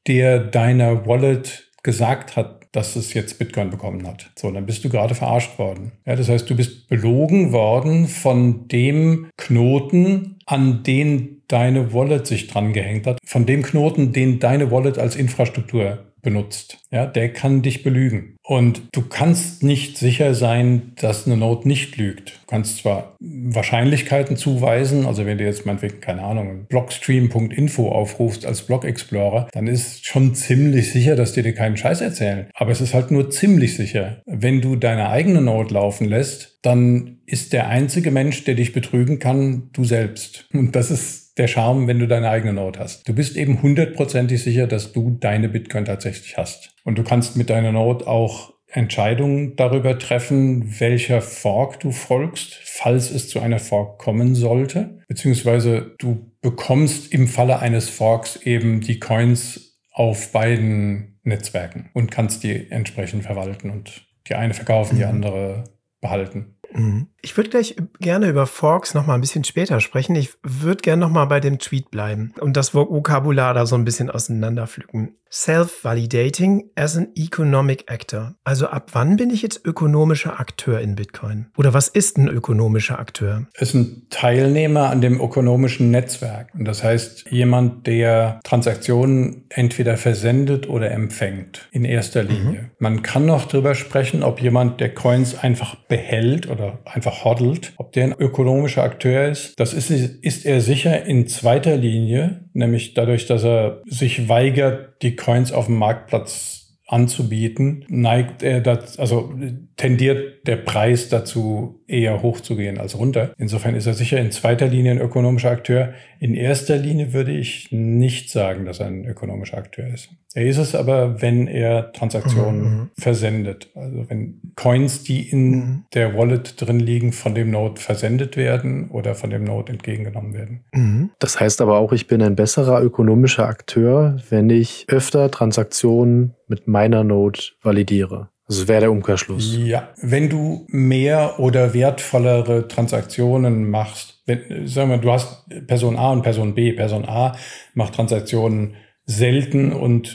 der deiner Wallet gesagt hat, dass es jetzt Bitcoin bekommen hat. So, dann bist du gerade verarscht worden. Ja, das heißt, du bist belogen worden von dem Knoten, an den deine Wallet sich dran gehängt hat, von dem Knoten, den deine Wallet als Infrastruktur benutzt. Ja, der kann dich belügen. Und du kannst nicht sicher sein, dass eine Node nicht lügt. Du kannst zwar Wahrscheinlichkeiten zuweisen, also wenn du jetzt meinetwegen, keine Ahnung, blockstream.info aufrufst als Block Explorer, dann ist schon ziemlich sicher, dass die dir keinen Scheiß erzählen. Aber es ist halt nur ziemlich sicher. Wenn du deine eigene Node laufen lässt, dann ist der einzige Mensch, der dich betrügen kann, du selbst. Und das ist der Charme, wenn du deine eigene Node hast. Du bist eben hundertprozentig sicher, dass du deine Bitcoin tatsächlich hast. Und du kannst mit deiner Node auch Entscheidungen darüber treffen, welcher Fork du folgst, falls es zu einer Fork kommen sollte. Beziehungsweise du bekommst im Falle eines Forks eben die Coins auf beiden Netzwerken und kannst die entsprechend verwalten und die eine verkaufen, die mhm. andere behalten. Mhm. Ich würde gleich gerne über Forks noch mal ein bisschen später sprechen. Ich würde gerne noch mal bei dem Tweet bleiben und das Vokabular da so ein bisschen auseinanderpflücken. Self-validating as an economic actor. Also ab wann bin ich jetzt ökonomischer Akteur in Bitcoin? Oder was ist ein ökonomischer Akteur? Es ist ein Teilnehmer an dem ökonomischen Netzwerk. Und das heißt, jemand, der Transaktionen entweder versendet oder empfängt, in erster Linie. Mhm. Man kann noch drüber sprechen, ob jemand, der Coins einfach behält oder einfach hodelt, ob der ein ökonomischer Akteur ist. Das ist, ist er sicher in zweiter Linie, nämlich dadurch, dass er sich weigert, die Coins auf dem Marktplatz anzubieten, neigt er das, also tendiert der Preis dazu eher hochzugehen als runter. Insofern ist er sicher in zweiter Linie ein ökonomischer Akteur. In erster Linie würde ich nicht sagen, dass er ein ökonomischer Akteur ist. Er ist es aber, wenn er Transaktionen mhm. mhm. versendet. Also wenn Coins, die in mhm. der Wallet drin liegen, von dem Node versendet werden oder von dem Node entgegengenommen werden. Mhm. Das heißt aber auch, ich bin ein besserer ökonomischer Akteur, wenn ich öfter Transaktionen mit meiner Node validiere. Das wäre der Umkehrschluss. Ja, wenn du mehr oder wertvollere Transaktionen machst, wenn, sagen wir, du hast Person A und Person B. Person A macht Transaktionen selten und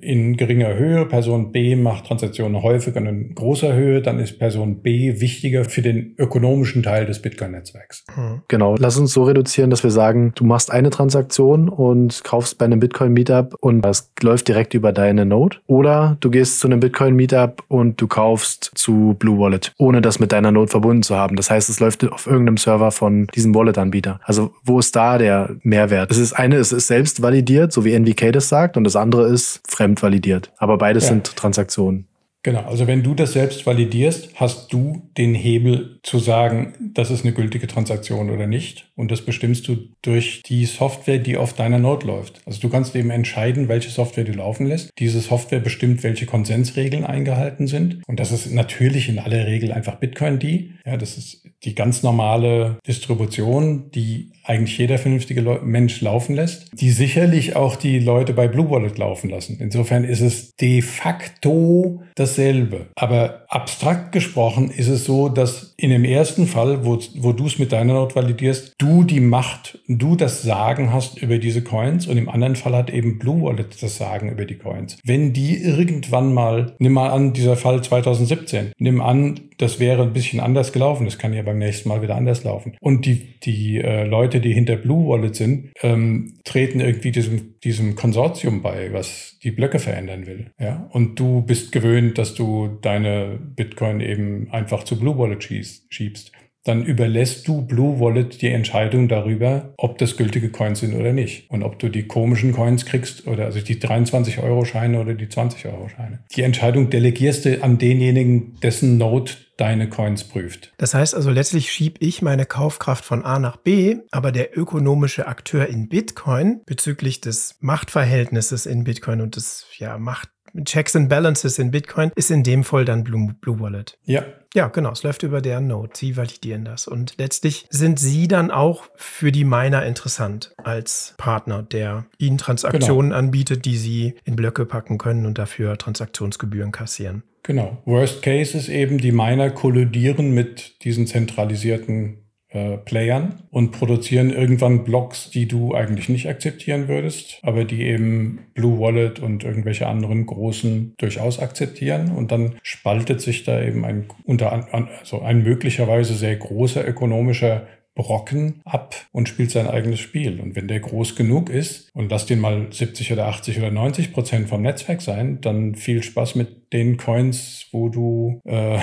in geringer Höhe. Person B macht Transaktionen häufig und in großer Höhe. Dann ist Person B wichtiger für den ökonomischen Teil des Bitcoin-Netzwerks. Hm. Genau. Lass uns so reduzieren, dass wir sagen, du machst eine Transaktion und kaufst bei einem Bitcoin-Meetup und das läuft direkt über deine Node. Oder du gehst zu einem Bitcoin-Meetup und du kaufst zu Blue Wallet, ohne das mit deiner Node verbunden zu haben. Das heißt, es läuft auf irgendeinem Server von diesem Wallet-Anbieter. Also wo ist da der Mehrwert? Es ist eine, es ist selbst validiert, so wie NVK das sagt, und das andere ist fremdvalidiert. Aber beides ja. sind Transaktionen. Genau, also wenn du das selbst validierst, hast du den Hebel zu sagen, das ist eine gültige Transaktion oder nicht. Und das bestimmst du durch die Software, die auf deiner Node läuft. Also du kannst eben entscheiden, welche Software du laufen lässt. Diese Software bestimmt, welche Konsensregeln eingehalten sind. Und das ist natürlich in aller Regel einfach Bitcoin die. Ja, das ist die ganz normale Distribution, die eigentlich jeder vernünftige Mensch laufen lässt, die sicherlich auch die Leute bei Blue Wallet laufen lassen. Insofern ist es de facto dasselbe. Aber abstrakt gesprochen ist es so, dass in dem ersten Fall, wo, wo du es mit deiner Note validierst, du die Macht, du das Sagen hast über diese Coins und im anderen Fall hat eben Blue Wallet das Sagen über die Coins. Wenn die irgendwann mal, nimm mal an, dieser Fall 2017, nimm an, das wäre ein bisschen anders gelaufen. Das kann ja beim nächsten Mal wieder anders laufen. Und die, die äh, Leute, die hinter Blue Wallet sind, ähm, treten irgendwie diesem, diesem Konsortium bei, was die Blöcke verändern will. Ja? Und du bist gewöhnt, dass du deine Bitcoin eben einfach zu Blue Wallet schiebst dann überlässt du Blue Wallet die Entscheidung darüber, ob das gültige Coins sind oder nicht. Und ob du die komischen Coins kriegst oder also die 23-Euro-Scheine oder die 20-Euro-Scheine. Die Entscheidung delegierst du an denjenigen, dessen Node deine Coins prüft. Das heißt also, letztlich schiebe ich meine Kaufkraft von A nach B, aber der ökonomische Akteur in Bitcoin bezüglich des Machtverhältnisses in Bitcoin und des ja, Macht Checks and Balances in Bitcoin ist in dem Fall dann Blue, Blue Wallet. Ja. Ja, genau. Es läuft über deren Node. Sie validieren das. Und letztlich sind sie dann auch für die Miner interessant als Partner, der ihnen Transaktionen genau. anbietet, die sie in Blöcke packen können und dafür Transaktionsgebühren kassieren. Genau. Worst Case ist eben, die Miner kollidieren mit diesen zentralisierten äh, Playern und produzieren irgendwann Blocks, die du eigentlich nicht akzeptieren würdest, aber die eben Blue Wallet und irgendwelche anderen großen durchaus akzeptieren. Und dann spaltet sich da eben ein unter also ein möglicherweise sehr großer ökonomischer Brocken ab und spielt sein eigenes Spiel. Und wenn der groß genug ist und lass den mal 70 oder 80 oder 90 Prozent vom Netzwerk sein, dann viel Spaß mit den Coins, wo du, äh,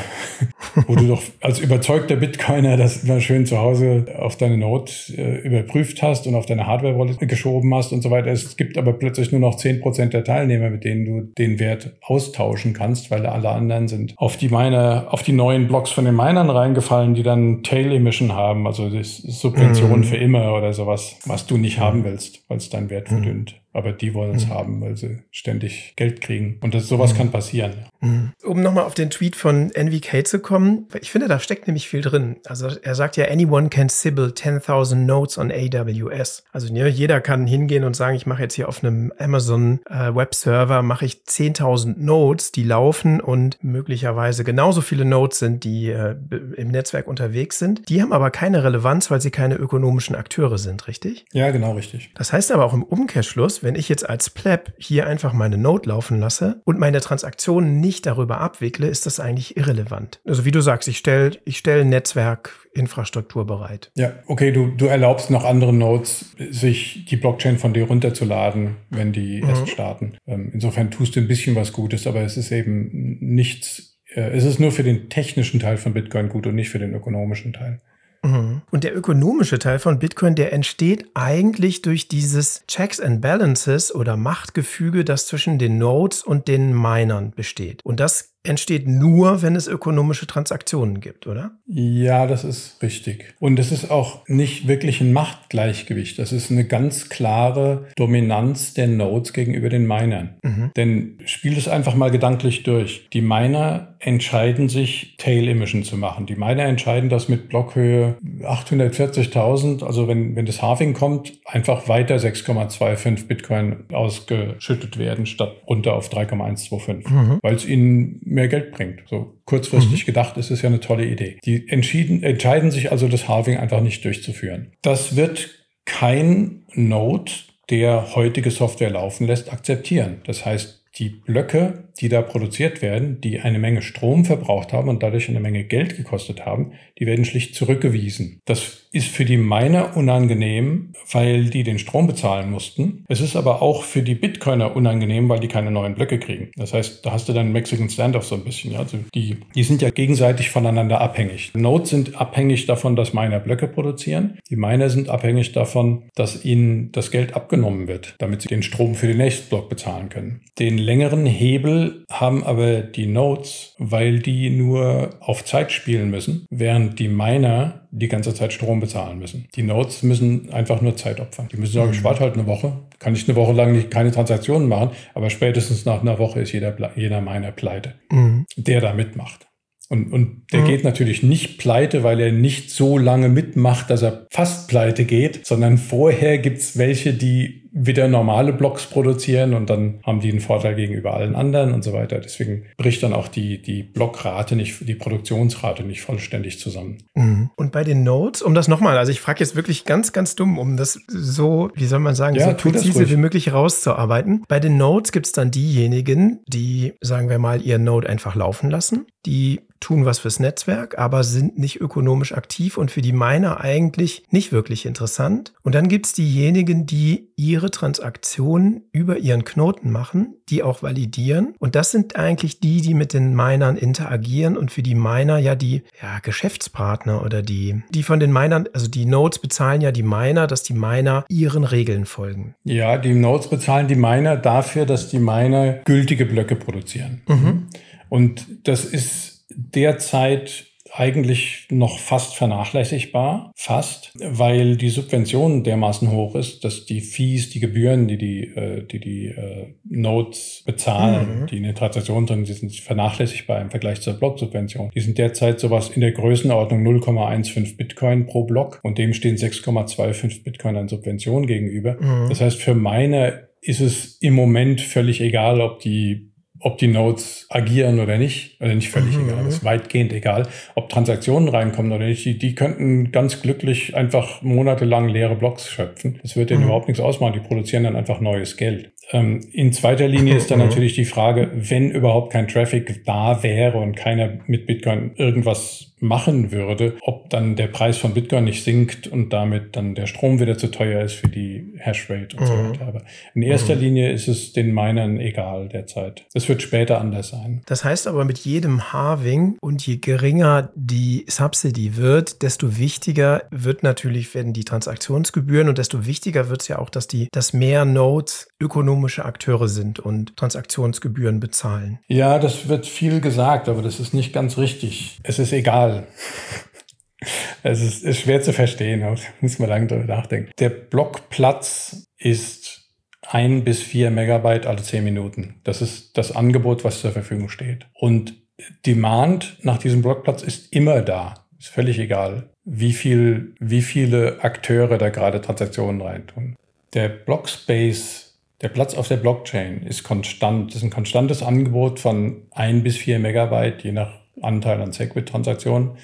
wo du doch als überzeugter Bitcoiner das immer schön zu Hause auf deine Note äh, überprüft hast und auf deine Hardware-Wallet geschoben hast und so weiter. Es gibt aber plötzlich nur noch 10 Prozent der Teilnehmer, mit denen du den Wert austauschen kannst, weil alle anderen sind auf die Miner, auf die neuen Blocks von den Minern reingefallen, die dann Tail Emission haben, also das Subvention mhm. für immer oder sowas, was du nicht haben willst, weil es deinen Wert mhm. verdünnt. Aber die wollen es mhm. haben, weil sie ständig Geld kriegen. Und das, sowas mhm. kann passieren. Mhm. Um nochmal auf den Tweet von NVK zu kommen, ich finde, da steckt nämlich viel drin. Also er sagt ja, anyone can sybil 10.000 notes on AWS. Also ja, jeder kann hingehen und sagen, ich mache jetzt hier auf einem Amazon äh, Webserver, mache ich 10.000 Nodes, die laufen und möglicherweise genauso viele Nodes sind, die äh, im Netzwerk unterwegs sind. Die haben aber keine Relevanz, weil sie keine ökonomischen Akteure sind, richtig? Ja, genau richtig. Das heißt aber auch im Umkehrschluss, wenn ich jetzt als Pleb hier einfach meine Node laufen lasse und meine Transaktionen nicht darüber abwickle, ist das eigentlich irrelevant. Also wie du sagst, ich stelle ich stell Netzwerkinfrastruktur bereit. Ja, okay, du, du erlaubst noch anderen Nodes, sich die Blockchain von dir runterzuladen, wenn die mhm. erst starten. Ähm, insofern tust du ein bisschen was Gutes, aber es ist eben nichts, äh, es ist nur für den technischen Teil von Bitcoin gut und nicht für den ökonomischen Teil. Mhm. Und der ökonomische Teil von Bitcoin, der entsteht eigentlich durch dieses Checks and Balances oder Machtgefüge, das zwischen den Nodes und den Minern besteht. Und das entsteht nur, wenn es ökonomische Transaktionen gibt, oder? Ja, das ist richtig. Und es ist auch nicht wirklich ein Machtgleichgewicht. Das ist eine ganz klare Dominanz der Nodes gegenüber den Minern. Mhm. Denn spiel es einfach mal gedanklich durch. Die Miner entscheiden sich, Tail Emission zu machen. Die Miner entscheiden das mit Blockhöhe 840.000. Also wenn, wenn das Halving kommt, einfach weiter 6,25 Bitcoin ausgeschüttet werden, statt runter auf 3,125. Mhm. Weil es ihnen mehr Geld bringt. So kurzfristig mhm. gedacht ist es ja eine tolle Idee. Die entschieden, entscheiden sich also, das Halving einfach nicht durchzuführen. Das wird kein Node, der heutige Software laufen lässt, akzeptieren. Das heißt, die Blöcke, die da produziert werden, die eine Menge Strom verbraucht haben und dadurch eine Menge Geld gekostet haben, die werden schlicht zurückgewiesen. Das ist für die Miner unangenehm, weil die den Strom bezahlen mussten. Es ist aber auch für die Bitcoiner unangenehm, weil die keine neuen Blöcke kriegen. Das heißt, da hast du dann Mexican Standoff so ein bisschen. Also die, die sind ja gegenseitig voneinander abhängig. Nodes sind abhängig davon, dass Miner Blöcke produzieren. Die Miner sind abhängig davon, dass ihnen das Geld abgenommen wird, damit sie den Strom für den nächsten Block bezahlen können. Den längeren Hebel haben aber die Nodes, weil die nur auf Zeit spielen müssen, während die Miner die ganze Zeit Strom bezahlen müssen. Die Nodes müssen einfach nur Zeit opfern. Die müssen sagen, ich warte halt eine Woche, kann ich eine Woche lang nicht, keine Transaktionen machen, aber spätestens nach einer Woche ist jeder, jeder Miner pleite, mhm. der da mitmacht. Und, und der mhm. geht natürlich nicht pleite, weil er nicht so lange mitmacht, dass er fast pleite geht, sondern vorher gibt's welche, die wieder normale Blocks produzieren und dann haben die einen Vorteil gegenüber allen anderen und so weiter. Deswegen bricht dann auch die, die Blockrate nicht, die Produktionsrate nicht vollständig zusammen. Mhm. Und bei den Nodes, um das nochmal, also ich frage jetzt wirklich ganz, ganz dumm, um das so, wie soll man sagen, ja, so präzise wie möglich rauszuarbeiten. Bei den Nodes gibt es dann diejenigen, die, sagen wir mal, ihr Node einfach laufen lassen, die tun was fürs Netzwerk, aber sind nicht ökonomisch aktiv und für die Miner eigentlich nicht wirklich interessant. Und dann gibt es diejenigen, die ihre Transaktionen über ihren Knoten machen, die auch validieren. Und das sind eigentlich die, die mit den Minern interagieren und für die Miner ja die ja, Geschäftspartner oder die, die von den Minern, also die Nodes bezahlen ja die Miner, dass die Miner ihren Regeln folgen. Ja, die Nodes bezahlen die Miner dafür, dass die Miner gültige Blöcke produzieren. Mhm. Und das ist derzeit eigentlich noch fast vernachlässigbar, fast, weil die Subvention dermaßen hoch ist, dass die Fees, die Gebühren, die die, äh, die, die äh, Nodes bezahlen, mhm. die in der Transaktion drin sind, vernachlässigbar im Vergleich zur Blocksubvention. Die sind derzeit sowas in der Größenordnung 0,15 Bitcoin pro Block und dem stehen 6,25 Bitcoin an Subvention gegenüber. Mhm. Das heißt, für meine ist es im Moment völlig egal, ob die ob die Nodes agieren oder nicht, oder nicht völlig mhm. egal, ist weitgehend egal, ob Transaktionen reinkommen oder nicht, die, die könnten ganz glücklich einfach monatelang leere Blocks schöpfen. Das wird denen mhm. überhaupt nichts ausmachen, die produzieren dann einfach neues Geld. Ähm, in zweiter Linie ist dann mhm. natürlich die Frage, wenn überhaupt kein Traffic da wäre und keiner mit Bitcoin irgendwas machen würde, ob dann der Preis von Bitcoin nicht sinkt und damit dann der Strom wieder zu teuer ist für die Hashrate und mhm. so weiter. Aber in erster mhm. Linie ist es den Minern egal derzeit. Es wird später anders sein. Das heißt aber mit jedem Halving und je geringer die Subsidy wird, desto wichtiger wird natürlich werden die Transaktionsgebühren und desto wichtiger wird es ja auch, dass die, dass mehr Nodes ökonomische Akteure sind und Transaktionsgebühren bezahlen. Ja, das wird viel gesagt, aber das ist nicht ganz richtig. Es ist egal. Es ist, ist schwer zu verstehen, da muss man lange drüber nachdenken. Der Blockplatz ist ein bis vier Megabyte alle zehn Minuten. Das ist das Angebot, was zur Verfügung steht. Und Demand nach diesem Blockplatz ist immer da. Ist völlig egal, wie viel, wie viele Akteure da gerade Transaktionen reintun. Der Blockspace der Platz auf der Blockchain ist konstant. Ist ein konstantes Angebot von ein bis vier Megabyte, je nach Anteil an Segwit-Transaktionen,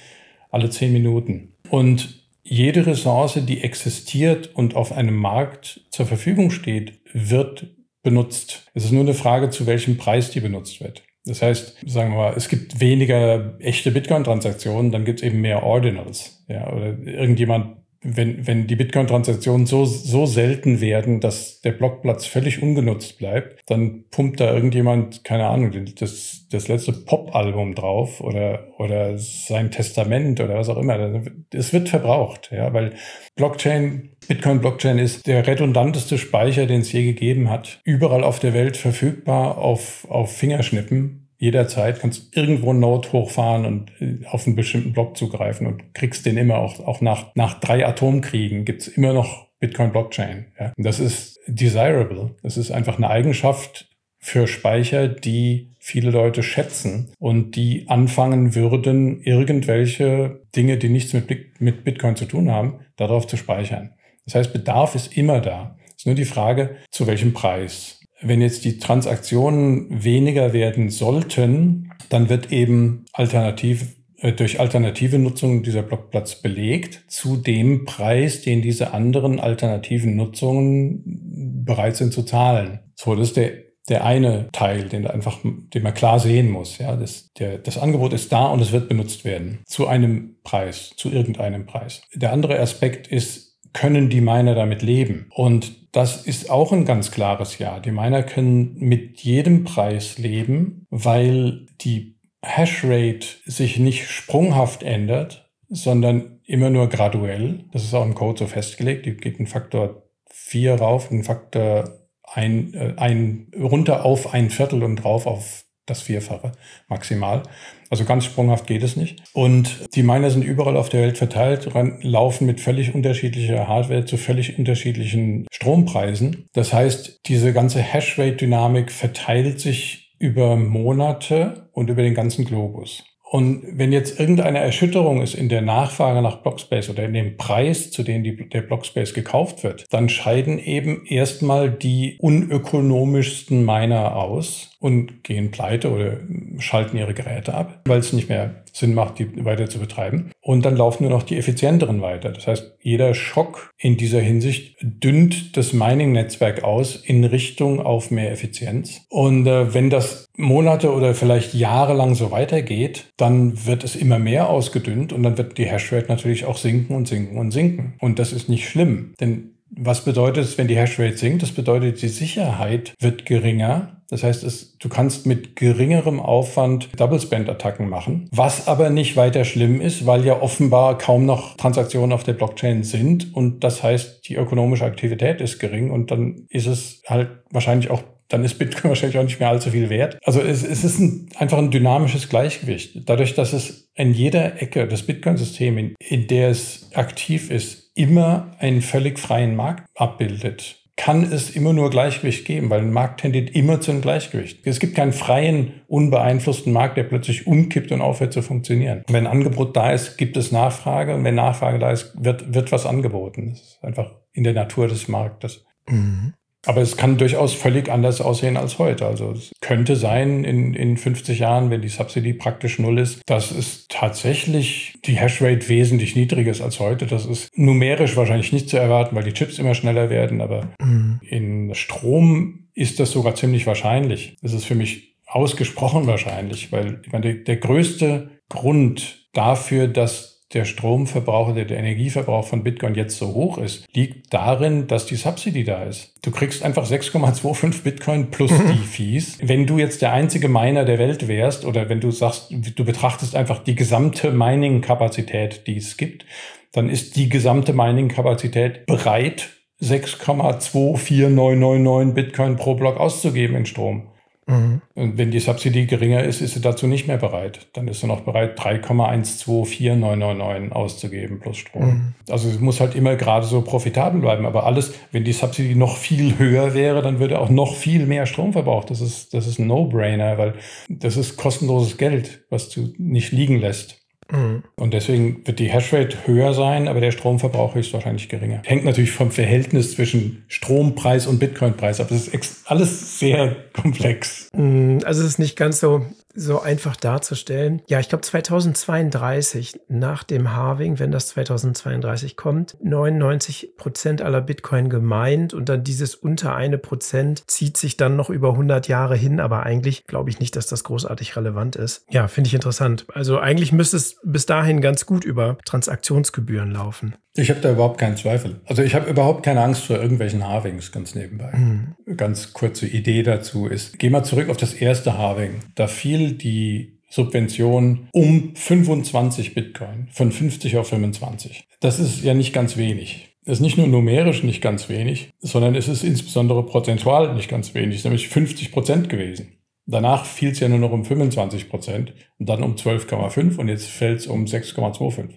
alle zehn Minuten. Und jede Ressource, die existiert und auf einem Markt zur Verfügung steht, wird benutzt. Es ist nur eine Frage, zu welchem Preis die benutzt wird. Das heißt, sagen wir mal, es gibt weniger echte Bitcoin-Transaktionen, dann gibt es eben mehr Ordinals. Ja, oder irgendjemand wenn, wenn die Bitcoin-Transaktionen so, so selten werden, dass der Blockplatz völlig ungenutzt bleibt, dann pumpt da irgendjemand, keine Ahnung, das, das letzte Pop-Album drauf oder, oder sein Testament oder was auch immer. Es wird verbraucht, ja, weil Blockchain, Bitcoin-Blockchain ist der redundanteste Speicher, den es je gegeben hat. Überall auf der Welt verfügbar auf, auf Fingerschnippen jederzeit, kannst irgendwo ein Node hochfahren und äh, auf einen bestimmten Block zugreifen und kriegst den immer auch, auch nach, nach drei Atomkriegen gibt's immer noch Bitcoin Blockchain. Ja. Das ist desirable. Das ist einfach eine Eigenschaft für Speicher, die viele Leute schätzen und die anfangen würden, irgendwelche Dinge, die nichts mit, mit Bitcoin zu tun haben, darauf zu speichern. Das heißt, Bedarf ist immer da. Es ist nur die Frage, zu welchem Preis. Wenn jetzt die Transaktionen weniger werden sollten, dann wird eben alternativ äh, durch alternative Nutzung dieser Blockplatz belegt zu dem Preis, den diese anderen alternativen Nutzungen bereit sind zu zahlen. So, das ist der, der eine Teil, den einfach, den man klar sehen muss. Ja, das, der, das Angebot ist da und es wird benutzt werden zu einem Preis, zu irgendeinem Preis. Der andere Aspekt ist, können die Miner damit leben? Und das ist auch ein ganz klares Ja. Die Miner können mit jedem Preis leben, weil die Hashrate sich nicht sprunghaft ändert, sondern immer nur graduell. Das ist auch im Code so festgelegt. Die geht einen Faktor 4 rauf, einen Faktor ein, äh, ein, runter auf ein Viertel und drauf auf das Vierfache maximal. Also ganz sprunghaft geht es nicht. Und die Miner sind überall auf der Welt verteilt, laufen mit völlig unterschiedlicher Hardware zu völlig unterschiedlichen Strompreisen. Das heißt, diese ganze Hashrate-Dynamik verteilt sich über Monate und über den ganzen Globus. Und wenn jetzt irgendeine Erschütterung ist in der Nachfrage nach Blockspace oder in dem Preis, zu dem die, der Blockspace gekauft wird, dann scheiden eben erstmal die unökonomischsten Miner aus und gehen pleite oder schalten ihre Geräte ab, weil es nicht mehr Sinn macht, die weiter zu betreiben. Und dann laufen nur noch die effizienteren weiter. Das heißt, jeder Schock in dieser Hinsicht dünnt das Mining-Netzwerk aus in Richtung auf mehr Effizienz. Und äh, wenn das Monate oder vielleicht Jahre lang so weitergeht, dann wird es immer mehr ausgedünnt und dann wird die Hashrate natürlich auch sinken und sinken und sinken. Und das ist nicht schlimm, denn was bedeutet es, wenn die Hashrate sinkt? Das bedeutet, die Sicherheit wird geringer. Das heißt, es, du kannst mit geringerem Aufwand Double-Spend-Attacken machen, was aber nicht weiter schlimm ist, weil ja offenbar kaum noch Transaktionen auf der Blockchain sind. Und das heißt, die ökonomische Aktivität ist gering und dann ist es halt wahrscheinlich auch dann ist Bitcoin wahrscheinlich auch nicht mehr allzu viel wert. Also es, es ist ein, einfach ein dynamisches Gleichgewicht. Dadurch, dass es in jeder Ecke des Bitcoin-Systems, in, in der es aktiv ist, immer einen völlig freien Markt abbildet, kann es immer nur Gleichgewicht geben, weil ein Markt tendiert immer zu einem Gleichgewicht. Es gibt keinen freien, unbeeinflussten Markt, der plötzlich umkippt und aufhört zu funktionieren. Wenn Angebot da ist, gibt es Nachfrage und wenn Nachfrage da ist, wird, wird was angeboten. Das ist einfach in der Natur des Marktes. Mhm. Aber es kann durchaus völlig anders aussehen als heute. Also es könnte sein, in, in 50 Jahren, wenn die Subsidy praktisch null ist, dass es tatsächlich die Hashrate wesentlich niedriger ist als heute. Das ist numerisch wahrscheinlich nicht zu erwarten, weil die Chips immer schneller werden. Aber mhm. in Strom ist das sogar ziemlich wahrscheinlich. Das ist für mich ausgesprochen wahrscheinlich, weil ich meine, der, der größte Grund dafür, dass der Stromverbrauch, der, der Energieverbrauch von Bitcoin jetzt so hoch ist, liegt darin, dass die Subsidy da ist. Du kriegst einfach 6,25 Bitcoin plus die Fees. Wenn du jetzt der einzige Miner der Welt wärst oder wenn du sagst, du betrachtest einfach die gesamte Mining-Kapazität, die es gibt, dann ist die gesamte Mining-Kapazität bereit, 6,24999 Bitcoin pro Block auszugeben in Strom. Mhm. Und wenn die Subsidy geringer ist, ist sie dazu nicht mehr bereit. Dann ist sie noch bereit, 3,124999 auszugeben plus Strom. Mhm. Also es muss halt immer gerade so profitabel bleiben. Aber alles, wenn die Subsidy noch viel höher wäre, dann würde auch noch viel mehr Strom verbraucht. Das ist, das ist ein No-Brainer, weil das ist kostenloses Geld, was du nicht liegen lässt. Mhm. Und deswegen wird die Hashrate höher sein, aber der Stromverbrauch ist wahrscheinlich geringer. Hängt natürlich vom Verhältnis zwischen Strompreis und Bitcoinpreis ab. Das ist alles sehr komplex. Mhm, also es ist nicht ganz so so einfach darzustellen. Ja, ich glaube 2032 nach dem Halving, wenn das 2032 kommt, 99 Prozent aller Bitcoin gemeint und dann dieses unter eine Prozent zieht sich dann noch über 100 Jahre hin, aber eigentlich glaube ich nicht, dass das großartig relevant ist. Ja, finde ich interessant. Also eigentlich müsste es bis dahin ganz gut über Transaktionsgebühren laufen. Ich habe da überhaupt keinen Zweifel. Also ich habe überhaupt keine Angst vor irgendwelchen Harvings, ganz nebenbei. Mhm. Ganz kurze Idee dazu ist, geh mal zurück auf das erste Harving. Da fiel die Subvention um 25 Bitcoin, von 50 auf 25. Das ist ja nicht ganz wenig. Das ist nicht nur numerisch nicht ganz wenig, sondern es ist insbesondere prozentual nicht ganz wenig, nämlich 50 Prozent gewesen. Danach fiel es ja nur noch um 25 Prozent und dann um 12,5 und jetzt fällt es um 6,25.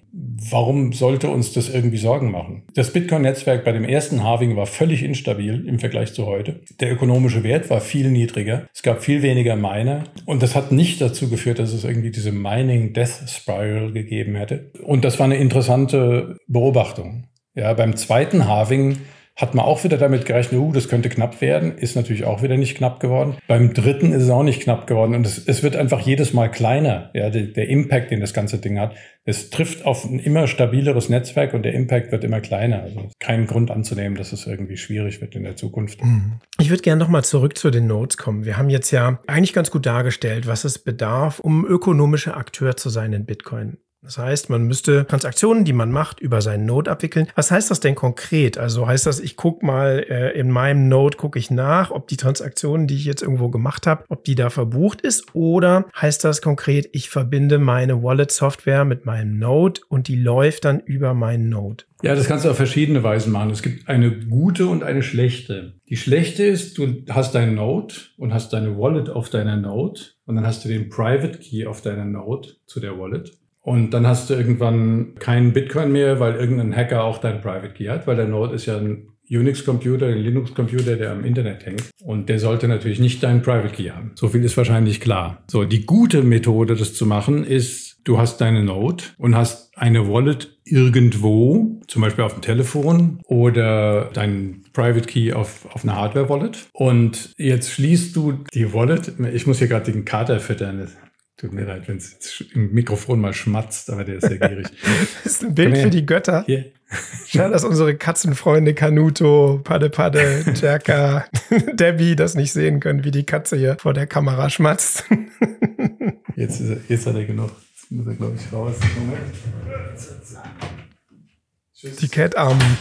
Warum sollte uns das irgendwie Sorgen machen? Das Bitcoin-Netzwerk bei dem ersten Halving war völlig instabil im Vergleich zu heute. Der ökonomische Wert war viel niedriger. Es gab viel weniger Miner und das hat nicht dazu geführt, dass es irgendwie diese Mining Death Spiral gegeben hätte. Und das war eine interessante Beobachtung. Ja, beim zweiten Halving hat man auch wieder damit gerechnet, uh, das könnte knapp werden. Ist natürlich auch wieder nicht knapp geworden. Beim dritten ist es auch nicht knapp geworden. Und es, es wird einfach jedes Mal kleiner. Ja, der, der Impact, den das ganze Ding hat. Es trifft auf ein immer stabileres Netzwerk und der Impact wird immer kleiner. Also kein Grund anzunehmen, dass es irgendwie schwierig wird in der Zukunft. Mhm. Ich würde gerne nochmal zurück zu den Nodes kommen. Wir haben jetzt ja eigentlich ganz gut dargestellt, was es bedarf, um ökonomischer Akteur zu sein in Bitcoin. Das heißt, man müsste Transaktionen, die man macht, über seinen Node abwickeln. Was heißt das denn konkret? Also heißt das, ich gucke mal äh, in meinem Node, gucke ich nach, ob die Transaktion, die ich jetzt irgendwo gemacht habe, ob die da verbucht ist? Oder heißt das konkret, ich verbinde meine Wallet-Software mit meinem Node und die läuft dann über meinen Node? Ja, das kannst du auf verschiedene Weisen machen. Es gibt eine gute und eine schlechte. Die schlechte ist, du hast deinen Node und hast deine Wallet auf deiner Node und dann hast du den Private Key auf deiner Node zu der Wallet. Und dann hast du irgendwann keinen Bitcoin mehr, weil irgendein Hacker auch dein Private Key hat, weil der Node ist ja ein Unix-Computer, ein Linux-Computer, der am Internet hängt. Und der sollte natürlich nicht deinen Private Key haben. So viel ist wahrscheinlich klar. So, die gute Methode, das zu machen, ist, du hast deine Node und hast eine Wallet irgendwo, zum Beispiel auf dem Telefon oder dein Private Key auf, auf einer Hardware-Wallet. Und jetzt schließt du die Wallet. Ich muss hier gerade den Kater füttern. Tut mir leid, wenn es im Mikrofon mal schmatzt, aber der ist sehr gierig. das ist ein Bild für die Götter. Hier. Schade, dass unsere Katzenfreunde Kanuto, Padde Padde, Jerka, Debbie das nicht sehen können, wie die Katze hier vor der Kamera schmatzt. jetzt, er, jetzt hat er genug. Jetzt muss er, glaube ich, raus. Moment. Die Cat-Armen.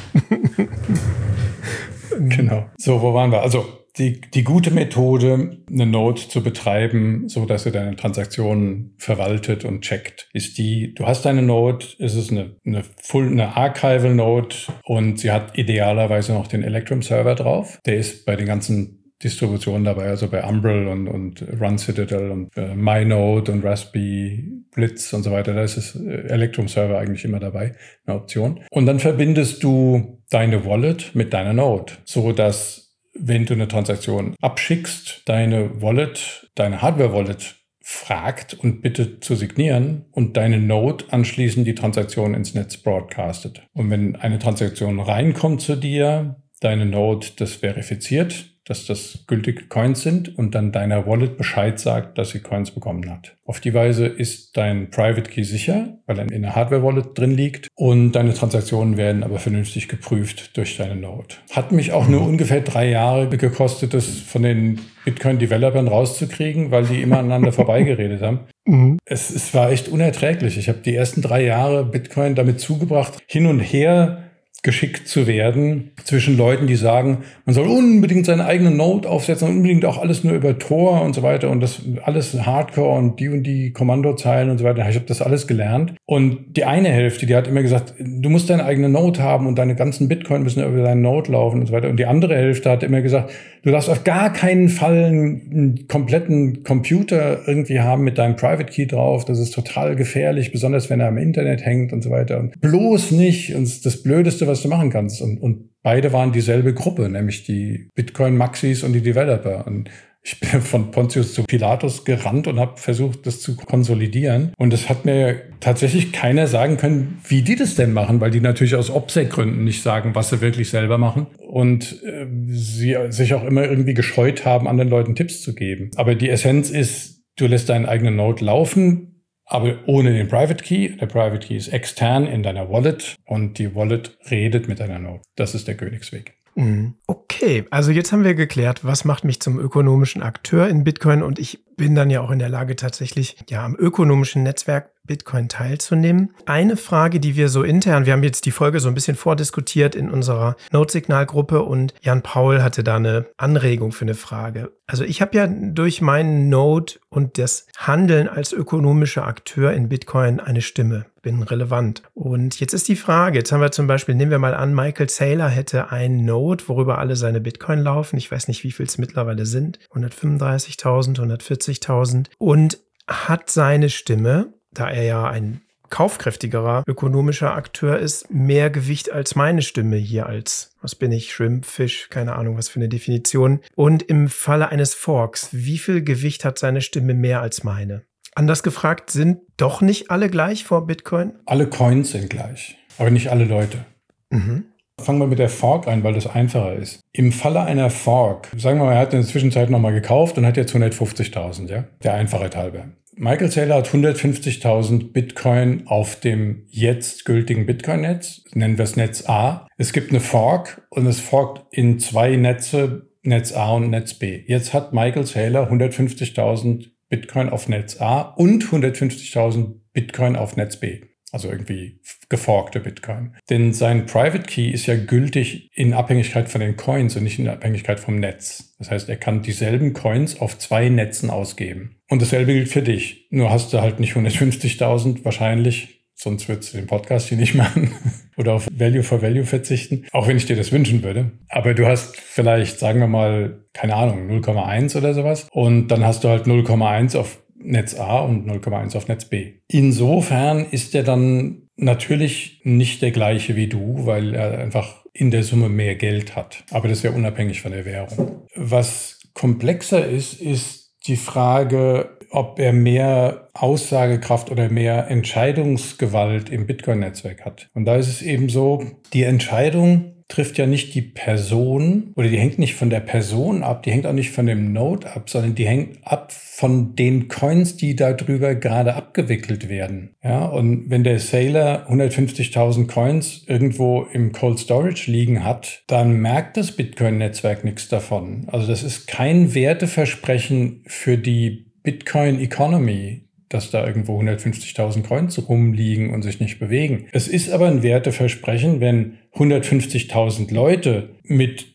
genau. So, wo waren wir? Also, die, die gute Methode, eine Node zu betreiben, so dass sie deine Transaktionen verwaltet und checkt, ist die, du hast deine Node, es ist eine, eine Full, eine Archival Node und sie hat idealerweise noch den Electrum Server drauf. Der ist bei den ganzen Distributionen dabei, also bei Umbrel und, und Run Citadel und äh, MyNode und Raspberry Blitz und so weiter. Da ist das äh, Electrum Server eigentlich immer dabei, eine Option. Und dann verbindest du deine Wallet mit deiner Node, so dass wenn du eine Transaktion abschickst, deine Wallet, deine Hardware-Wallet fragt und bittet zu signieren und deine Node anschließend die Transaktion ins Netz broadcastet. Und wenn eine Transaktion reinkommt zu dir, deine Node das verifiziert, dass das gültige Coins sind und dann deiner Wallet Bescheid sagt, dass sie Coins bekommen hat. Auf die Weise ist dein Private Key sicher, weil er in der Hardware-Wallet drin liegt und deine Transaktionen werden aber vernünftig geprüft durch deine Node. Hat mich auch nur ungefähr drei Jahre gekostet, das von den Bitcoin-Developern rauszukriegen, weil die immer aneinander vorbeigeredet haben. Mhm. Es, es war echt unerträglich. Ich habe die ersten drei Jahre Bitcoin damit zugebracht, hin und her geschickt zu werden zwischen Leuten, die sagen, man soll unbedingt seine eigene Note aufsetzen und unbedingt auch alles nur über Tor und so weiter und das alles Hardcore und die und die Kommandozeilen und so weiter. Ich habe das alles gelernt. Und die eine Hälfte, die hat immer gesagt, du musst deine eigene Note haben und deine ganzen Bitcoin müssen über deine Note laufen und so weiter. Und die andere Hälfte hat immer gesagt, du darfst auf gar keinen Fall einen kompletten Computer irgendwie haben mit deinem Private Key drauf. Das ist total gefährlich, besonders wenn er am Internet hängt und so weiter. Und bloß nicht. Und das Blödeste, was du machen kannst. Und, und beide waren dieselbe Gruppe, nämlich die Bitcoin-Maxis und die Developer. Und ich bin von Pontius zu Pilatus gerannt und habe versucht, das zu konsolidieren. Und es hat mir tatsächlich keiner sagen können, wie die das denn machen, weil die natürlich aus OPSEC-Gründen nicht sagen, was sie wirklich selber machen. Und äh, sie sich auch immer irgendwie gescheut haben, anderen Leuten Tipps zu geben. Aber die Essenz ist, du lässt deinen eigenen Node laufen, aber ohne den Private Key. Der Private Key ist extern in deiner Wallet und die Wallet redet mit deiner Node. Das ist der Königsweg. Mhm. Okay, also jetzt haben wir geklärt, was macht mich zum ökonomischen Akteur in Bitcoin und ich bin dann ja auch in der Lage tatsächlich ja am ökonomischen Netzwerk Bitcoin teilzunehmen. Eine Frage, die wir so intern, wir haben jetzt die Folge so ein bisschen vordiskutiert in unserer Node-Signal-Gruppe und Jan Paul hatte da eine Anregung für eine Frage. Also ich habe ja durch meinen Node und das Handeln als ökonomischer Akteur in Bitcoin eine Stimme, bin relevant. Und jetzt ist die Frage, jetzt haben wir zum Beispiel, nehmen wir mal an, Michael Saylor hätte einen Node, worüber alle seine Bitcoin laufen. Ich weiß nicht, wie viel es mittlerweile sind. 135.000, 140.000 und hat seine Stimme da er ja ein kaufkräftigerer ökonomischer Akteur ist, mehr Gewicht als meine Stimme hier als, was bin ich, Shrimp, Fisch, keine Ahnung, was für eine Definition. Und im Falle eines Forks, wie viel Gewicht hat seine Stimme mehr als meine? Anders gefragt, sind doch nicht alle gleich vor Bitcoin? Alle Coins sind gleich, aber nicht alle Leute. Mhm. Fangen wir mit der Fork an, weil das einfacher ist. Im Falle einer Fork, sagen wir mal, er hat in der Zwischenzeit nochmal gekauft und hat jetzt 150.000, ja, der Einfachheit halber. Michael Saylor hat 150.000 Bitcoin auf dem jetzt gültigen Bitcoin-Netz, nennen wir es Netz A. Es gibt eine Fork und es forkt in zwei Netze, Netz A und Netz B. Jetzt hat Michael Saylor 150.000 Bitcoin auf Netz A und 150.000 Bitcoin auf Netz B. Also irgendwie geforkte Bitcoin. Denn sein Private Key ist ja gültig in Abhängigkeit von den Coins und nicht in Abhängigkeit vom Netz. Das heißt, er kann dieselben Coins auf zwei Netzen ausgeben. Und dasselbe gilt für dich. Nur hast du halt nicht 150.000 wahrscheinlich, sonst würdest du den Podcast hier nicht machen oder auf Value for Value verzichten, auch wenn ich dir das wünschen würde. Aber du hast vielleicht, sagen wir mal, keine Ahnung, 0,1 oder sowas. Und dann hast du halt 0,1 auf Netz A und 0,1 auf Netz B. Insofern ist er dann natürlich nicht der gleiche wie du, weil er einfach in der Summe mehr Geld hat. Aber das ja unabhängig von der Währung. Was komplexer ist, ist die Frage, ob er mehr Aussagekraft oder mehr Entscheidungsgewalt im Bitcoin-Netzwerk hat. Und da ist es eben so, die Entscheidung trifft ja nicht die Person oder die hängt nicht von der Person ab, die hängt auch nicht von dem Node ab, sondern die hängt ab von den Coins, die darüber gerade abgewickelt werden. Ja, und wenn der Sailor 150.000 Coins irgendwo im Cold Storage liegen hat, dann merkt das Bitcoin-Netzwerk nichts davon. Also das ist kein Werteversprechen für die Bitcoin Economy dass da irgendwo 150.000 Coins rumliegen und sich nicht bewegen. Es ist aber ein Werteversprechen, wenn 150.000 Leute mit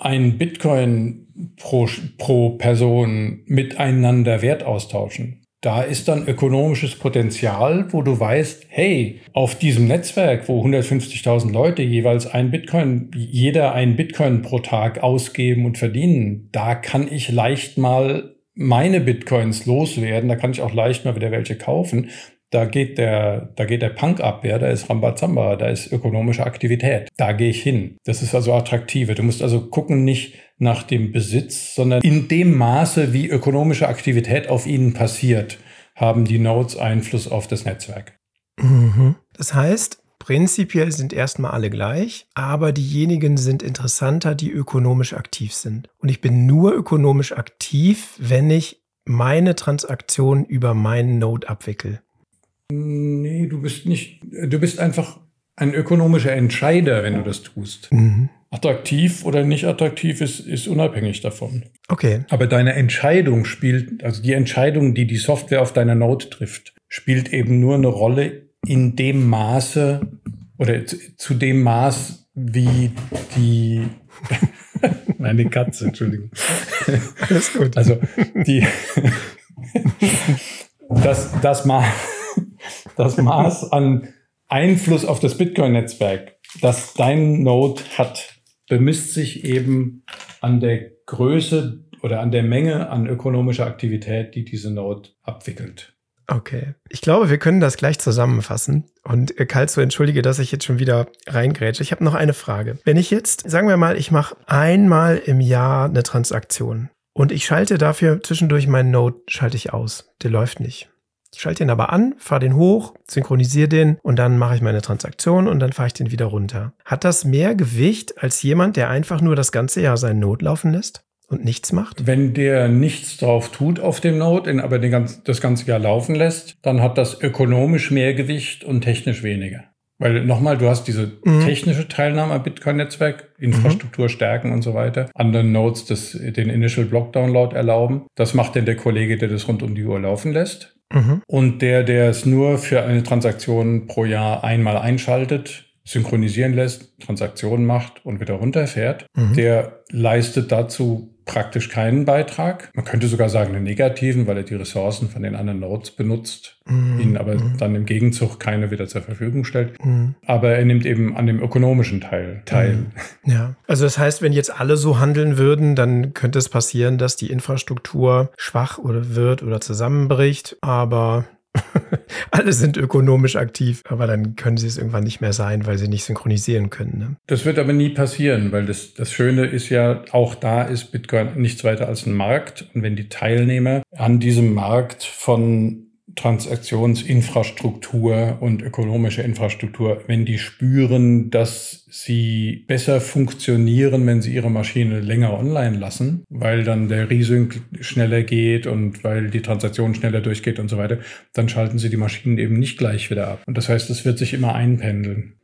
einem Bitcoin pro, pro Person miteinander Wert austauschen. Da ist dann ökonomisches Potenzial, wo du weißt, hey, auf diesem Netzwerk, wo 150.000 Leute jeweils ein Bitcoin, jeder ein Bitcoin pro Tag ausgeben und verdienen, da kann ich leicht mal meine Bitcoins loswerden, da kann ich auch leicht mal wieder welche kaufen. Da geht der, da geht der Punk ab, ja, da ist Rambazamba, da ist ökonomische Aktivität. Da gehe ich hin. Das ist also attraktive. Du musst also gucken nicht nach dem Besitz, sondern in dem Maße, wie ökonomische Aktivität auf ihnen passiert, haben die Nodes Einfluss auf das Netzwerk. Mhm. Das heißt, Prinzipiell sind erstmal alle gleich, aber diejenigen sind interessanter, die ökonomisch aktiv sind. Und ich bin nur ökonomisch aktiv, wenn ich meine Transaktion über meinen Node abwickle. Nee, du bist nicht, du bist einfach ein ökonomischer Entscheider, wenn du das tust. Mhm. Attraktiv oder nicht attraktiv ist, ist unabhängig davon. Okay. Aber deine Entscheidung spielt, also die Entscheidung, die die Software auf deiner Node trifft, spielt eben nur eine Rolle in dem Maße oder zu, zu dem Maß, wie die meine Katze, Entschuldigung. Alles gut. Also die das, das, Maß, das Maß an Einfluss auf das Bitcoin-Netzwerk, das dein Node hat, bemisst sich eben an der Größe oder an der Menge an ökonomischer Aktivität, die diese Node abwickelt. Okay. Ich glaube, wir können das gleich zusammenfassen. Und äh, Kalzo, entschuldige, dass ich jetzt schon wieder reingrätsche. Ich habe noch eine Frage. Wenn ich jetzt, sagen wir mal, ich mache einmal im Jahr eine Transaktion und ich schalte dafür zwischendurch meinen Node, schalte ich aus. Der läuft nicht. Ich schalte den aber an, fahre den hoch, synchronisiere den und dann mache ich meine Transaktion und dann fahre ich den wieder runter. Hat das mehr Gewicht als jemand, der einfach nur das ganze Jahr seinen Node laufen lässt? und nichts macht? Wenn der nichts drauf tut auf dem Node, aber den ganz, das ganze Jahr laufen lässt, dann hat das ökonomisch mehr Gewicht und technisch weniger. Weil nochmal, du hast diese mhm. technische Teilnahme am Bitcoin-Netzwerk, Infrastruktur mhm. stärken und so weiter. Anderen Nodes das, den Initial Block Download erlauben. Das macht denn der Kollege, der das rund um die Uhr laufen lässt. Mhm. Und der, der es nur für eine Transaktion pro Jahr einmal einschaltet, synchronisieren lässt, Transaktionen macht und wieder runterfährt, mhm. der leistet dazu praktisch keinen Beitrag. Man könnte sogar sagen einen negativen, weil er die Ressourcen von den anderen Nodes benutzt, mhm. ihnen aber mhm. dann im Gegenzug keine wieder zur Verfügung stellt. Mhm. Aber er nimmt eben an dem ökonomischen Teil teil. Mhm. Ja, also das heißt, wenn jetzt alle so handeln würden, dann könnte es passieren, dass die Infrastruktur schwach oder wird oder zusammenbricht. Aber alle sind ökonomisch aktiv, aber dann können sie es irgendwann nicht mehr sein, weil sie nicht synchronisieren können. Ne? Das wird aber nie passieren, weil das, das Schöne ist ja, auch da ist Bitcoin nichts weiter als ein Markt. Und wenn die Teilnehmer an diesem Markt von Transaktionsinfrastruktur und ökonomische Infrastruktur, wenn die spüren, dass sie besser funktionieren, wenn sie ihre Maschine länger online lassen, weil dann der Resync schneller geht und weil die Transaktion schneller durchgeht und so weiter, dann schalten sie die Maschinen eben nicht gleich wieder ab. Und das heißt, es wird sich immer einpendeln.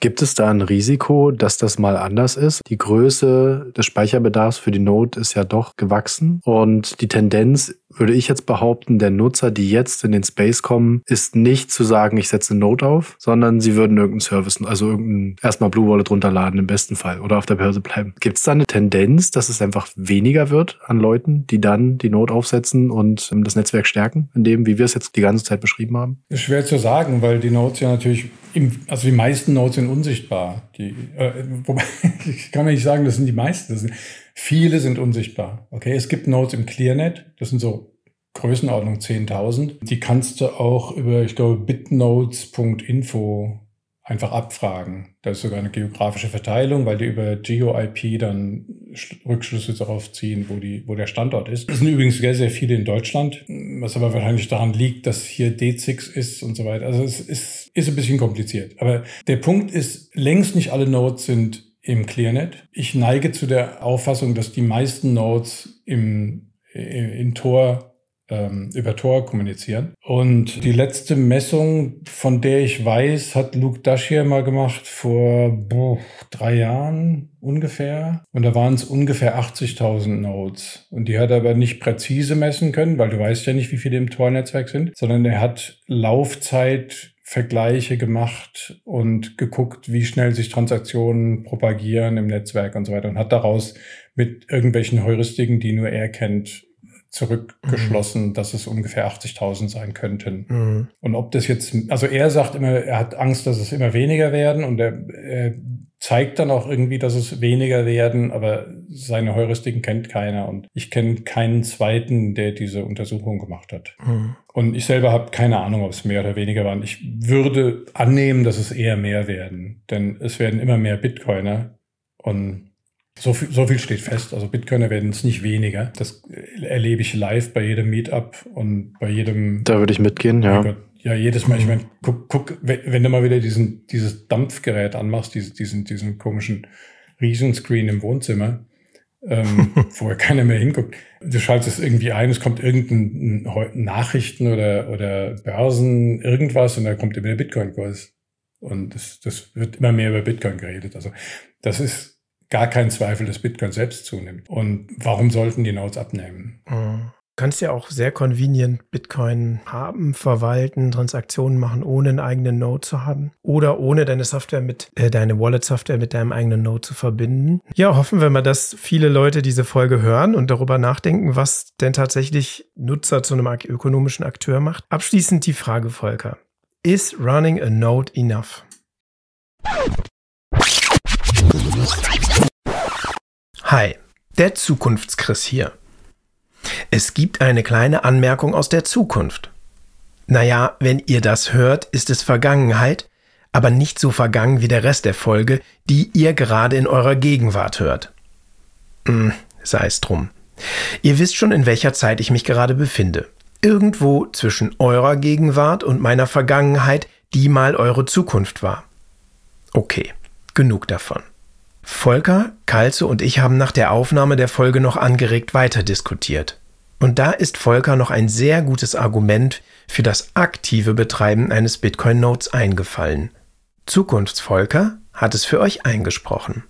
Gibt es da ein Risiko, dass das mal anders ist? Die Größe des Speicherbedarfs für die Node ist ja doch gewachsen und die Tendenz würde ich jetzt behaupten, der Nutzer, die jetzt in den Space kommen, ist nicht zu sagen, ich setze eine Note auf, sondern sie würden irgendeinen Service, also irgendein erstmal Blue Wallet runterladen im besten Fall oder auf der Börse bleiben. Gibt es da eine Tendenz, dass es einfach weniger wird an Leuten, die dann die Note aufsetzen und ähm, das Netzwerk stärken, in dem, wie wir es jetzt die ganze Zeit beschrieben haben? Ist schwer zu sagen, weil die Notes ja natürlich, im, also die meisten Notes sind unsichtbar. Die, äh, wobei, ich kann nicht sagen, das sind die meisten. Das sind, Viele sind unsichtbar. Okay, es gibt Nodes im ClearNet, das sind so Größenordnung 10.000. Die kannst du auch über, ich glaube, bitnodes.info einfach abfragen. Da ist sogar eine geografische Verteilung, weil die über GeoIP dann Rückschlüsse darauf ziehen, wo, die, wo der Standort ist. Es sind übrigens sehr, sehr viele in Deutschland, was aber wahrscheinlich daran liegt, dass hier D6 ist und so weiter. Also es ist, ist ein bisschen kompliziert. Aber der Punkt ist, längst nicht alle Nodes sind im ClearNet. Ich neige zu der Auffassung, dass die meisten Nodes im, in Tor ähm, über Tor kommunizieren. Und die letzte Messung, von der ich weiß, hat Luke Dashier mal gemacht vor boah, drei Jahren ungefähr. Und da waren es ungefähr 80.000 Nodes. Und die hat er aber nicht präzise messen können, weil du weißt ja nicht, wie viele im Tor-Netzwerk sind, sondern er hat Laufzeit Vergleiche gemacht und geguckt, wie schnell sich Transaktionen propagieren im Netzwerk und so weiter und hat daraus mit irgendwelchen Heuristiken, die nur er kennt, zurückgeschlossen, mhm. dass es ungefähr 80.000 sein könnten. Mhm. Und ob das jetzt, also er sagt immer, er hat Angst, dass es immer weniger werden und er, er zeigt dann auch irgendwie, dass es weniger werden, aber seine Heuristiken kennt keiner und ich kenne keinen zweiten, der diese Untersuchung gemacht hat. Mhm. Und ich selber habe keine Ahnung, ob es mehr oder weniger waren. Ich würde annehmen, dass es eher mehr werden, denn es werden immer mehr Bitcoiner und so viel, so viel steht fest. Also Bitcoiner werden es nicht weniger. Das erlebe ich live bei jedem Meetup und bei jedem. Da würde ich mitgehen, ja. Ja, jedes Mal. Ich meine, guck, guck, wenn du mal wieder diesen, dieses Dampfgerät anmachst, diesen, diesen, diesen komischen Riesenscreen im Wohnzimmer, ähm, wo ja keiner mehr hinguckt. Du schaltest es irgendwie ein, es kommt irgendein Nachrichten oder, oder Börsen, irgendwas und da kommt immer der Bitcoin-Kurs. Und das, das wird immer mehr über Bitcoin geredet. Also das ist gar kein Zweifel, dass Bitcoin selbst zunimmt. Und warum sollten die Nodes abnehmen? Mhm kannst ja auch sehr convenient Bitcoin haben, verwalten, Transaktionen machen, ohne einen eigenen Node zu haben oder ohne deine Software mit, äh, deine Wallet-Software mit deinem eigenen Node zu verbinden. Ja, hoffen wir mal, dass viele Leute diese Folge hören und darüber nachdenken, was denn tatsächlich Nutzer zu einem ökonomischen Akteur macht. Abschließend die Frage, Volker. Is running a node enough? Hi, der Zukunftschris hier. Es gibt eine kleine Anmerkung aus der Zukunft. Naja, wenn ihr das hört, ist es Vergangenheit, aber nicht so vergangen wie der Rest der Folge, die ihr gerade in eurer Gegenwart hört. Hm, sei es drum. Ihr wisst schon, in welcher Zeit ich mich gerade befinde. Irgendwo zwischen eurer Gegenwart und meiner Vergangenheit, die mal eure Zukunft war. Okay, genug davon. Volker, Kalze und ich haben nach der Aufnahme der Folge noch angeregt weiter diskutiert. Und da ist Volker noch ein sehr gutes Argument für das aktive Betreiben eines Bitcoin-Nodes eingefallen. Zukunftsvolker hat es für euch eingesprochen.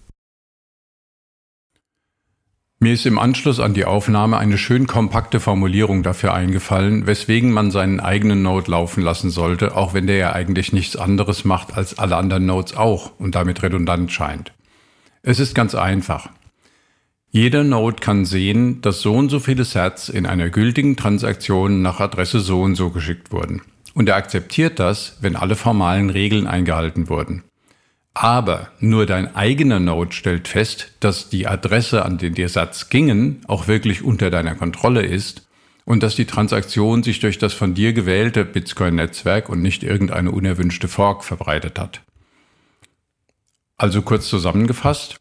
Mir ist im Anschluss an die Aufnahme eine schön kompakte Formulierung dafür eingefallen, weswegen man seinen eigenen Node laufen lassen sollte, auch wenn der ja eigentlich nichts anderes macht als alle anderen Nodes auch und damit redundant scheint. Es ist ganz einfach. Jeder Node kann sehen, dass so und so viele Sats in einer gültigen Transaktion nach Adresse so und so geschickt wurden. Und er akzeptiert das, wenn alle formalen Regeln eingehalten wurden. Aber nur dein eigener Node stellt fest, dass die Adresse, an den der Satz gingen, auch wirklich unter deiner Kontrolle ist und dass die Transaktion sich durch das von dir gewählte Bitcoin-Netzwerk und nicht irgendeine unerwünschte Fork verbreitet hat. Also kurz zusammengefasst,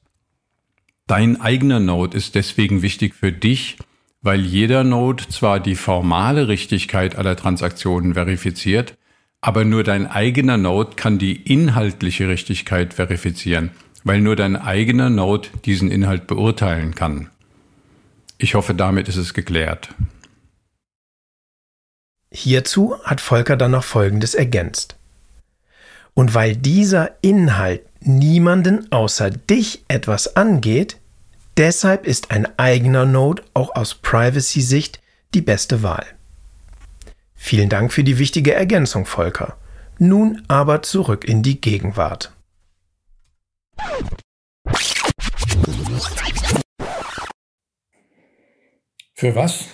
dein eigener Node ist deswegen wichtig für dich, weil jeder Node zwar die formale Richtigkeit aller Transaktionen verifiziert, aber nur dein eigener Node kann die inhaltliche Richtigkeit verifizieren, weil nur dein eigener Node diesen Inhalt beurteilen kann. Ich hoffe, damit ist es geklärt. Hierzu hat Volker dann noch Folgendes ergänzt. Und weil dieser Inhalt niemanden außer dich etwas angeht, deshalb ist ein eigener Node auch aus Privacy-Sicht die beste Wahl. Vielen Dank für die wichtige Ergänzung, Volker. Nun aber zurück in die Gegenwart. Für was?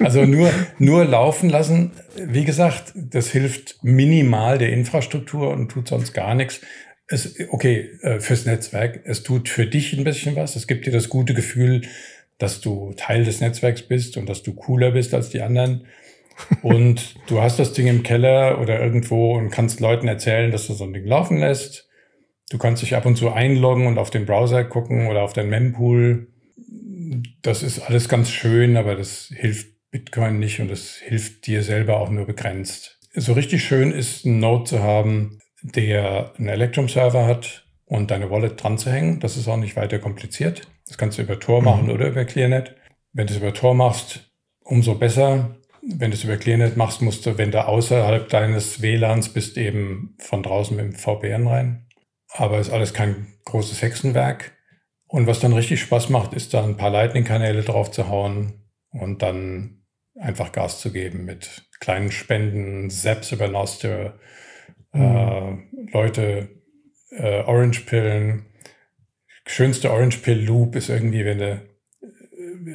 Also nur, nur laufen lassen. Wie gesagt, das hilft minimal der Infrastruktur und tut sonst gar nichts. Es, okay, äh, fürs Netzwerk. Es tut für dich ein bisschen was. Es gibt dir das gute Gefühl, dass du Teil des Netzwerks bist und dass du cooler bist als die anderen. Und du hast das Ding im Keller oder irgendwo und kannst Leuten erzählen, dass du so ein Ding laufen lässt. Du kannst dich ab und zu einloggen und auf den Browser gucken oder auf dein Mempool. Das ist alles ganz schön, aber das hilft Bitcoin nicht und das hilft dir selber auch nur begrenzt. So richtig schön ist ein Node zu haben, der einen Electrum-Server hat und deine Wallet dran zu hängen. Das ist auch nicht weiter kompliziert. Das kannst du über Tor machen mhm. oder über ClearNet. Wenn du es über Tor machst, umso besser. Wenn du es über ClearNet machst, musst du, wenn du außerhalb deines WLANs bist, eben von draußen mit dem VPN rein. Aber ist alles kein großes Hexenwerk. Und was dann richtig Spaß macht, ist da ein paar Lightning-Kanäle drauf zu hauen und dann einfach Gas zu geben mit kleinen Spenden, Zaps über Nostr, mhm. äh, Leute, äh, Orange-Pillen, schönste Orange Pill Loop ist irgendwie, wenn du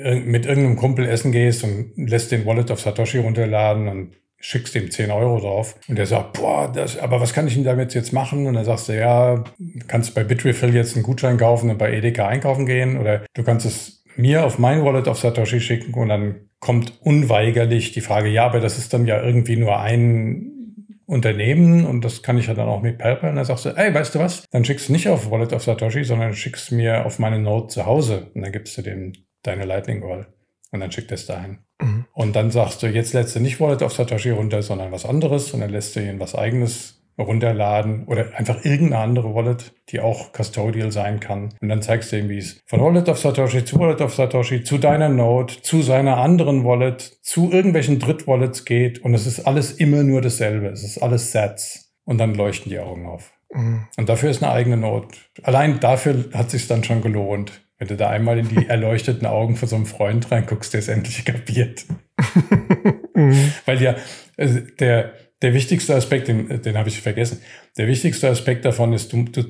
äh, mit irgendeinem Kumpel essen gehst und lässt den Wallet auf Satoshi runterladen und schickst ihm 10 Euro drauf und der sagt, boah, das, aber was kann ich denn damit jetzt machen? Und dann sagst du, ja, kannst bei Bitrefill jetzt einen Gutschein kaufen und bei Edeka einkaufen gehen oder du kannst es mir auf mein Wallet auf Satoshi schicken und dann kommt unweigerlich die Frage, ja, aber das ist dann ja irgendwie nur ein Unternehmen und das kann ich ja dann auch mit PayPal. Und dann sagst du, ey, weißt du was? Dann schickst du nicht auf Wallet of Satoshi, sondern schickst mir auf meine Note zu Hause und dann gibst du dem deine Lightning Wall und dann schickt er es dahin. Mhm. Und dann sagst du, jetzt lädst du nicht Wallet of Satoshi runter, sondern was anderes und dann lässt du ihn was eigenes runterladen oder einfach irgendeine andere Wallet, die auch custodial sein kann. Und dann zeigst du ihm, wie es von Wallet of Satoshi zu Wallet of Satoshi zu deiner Node, zu seiner anderen Wallet, zu irgendwelchen Drittwallets geht. Und es ist alles immer nur dasselbe. Es ist alles Sets. Und dann leuchten die Augen auf. Mhm. Und dafür ist eine eigene Node. Allein dafür hat sich dann schon gelohnt. Wenn du da einmal in die erleuchteten Augen von so einem Freund reinguckst, der es endlich kapiert. mhm. Weil ja, also der, der wichtigste Aspekt, den, den habe ich vergessen, der wichtigste Aspekt davon ist, du, du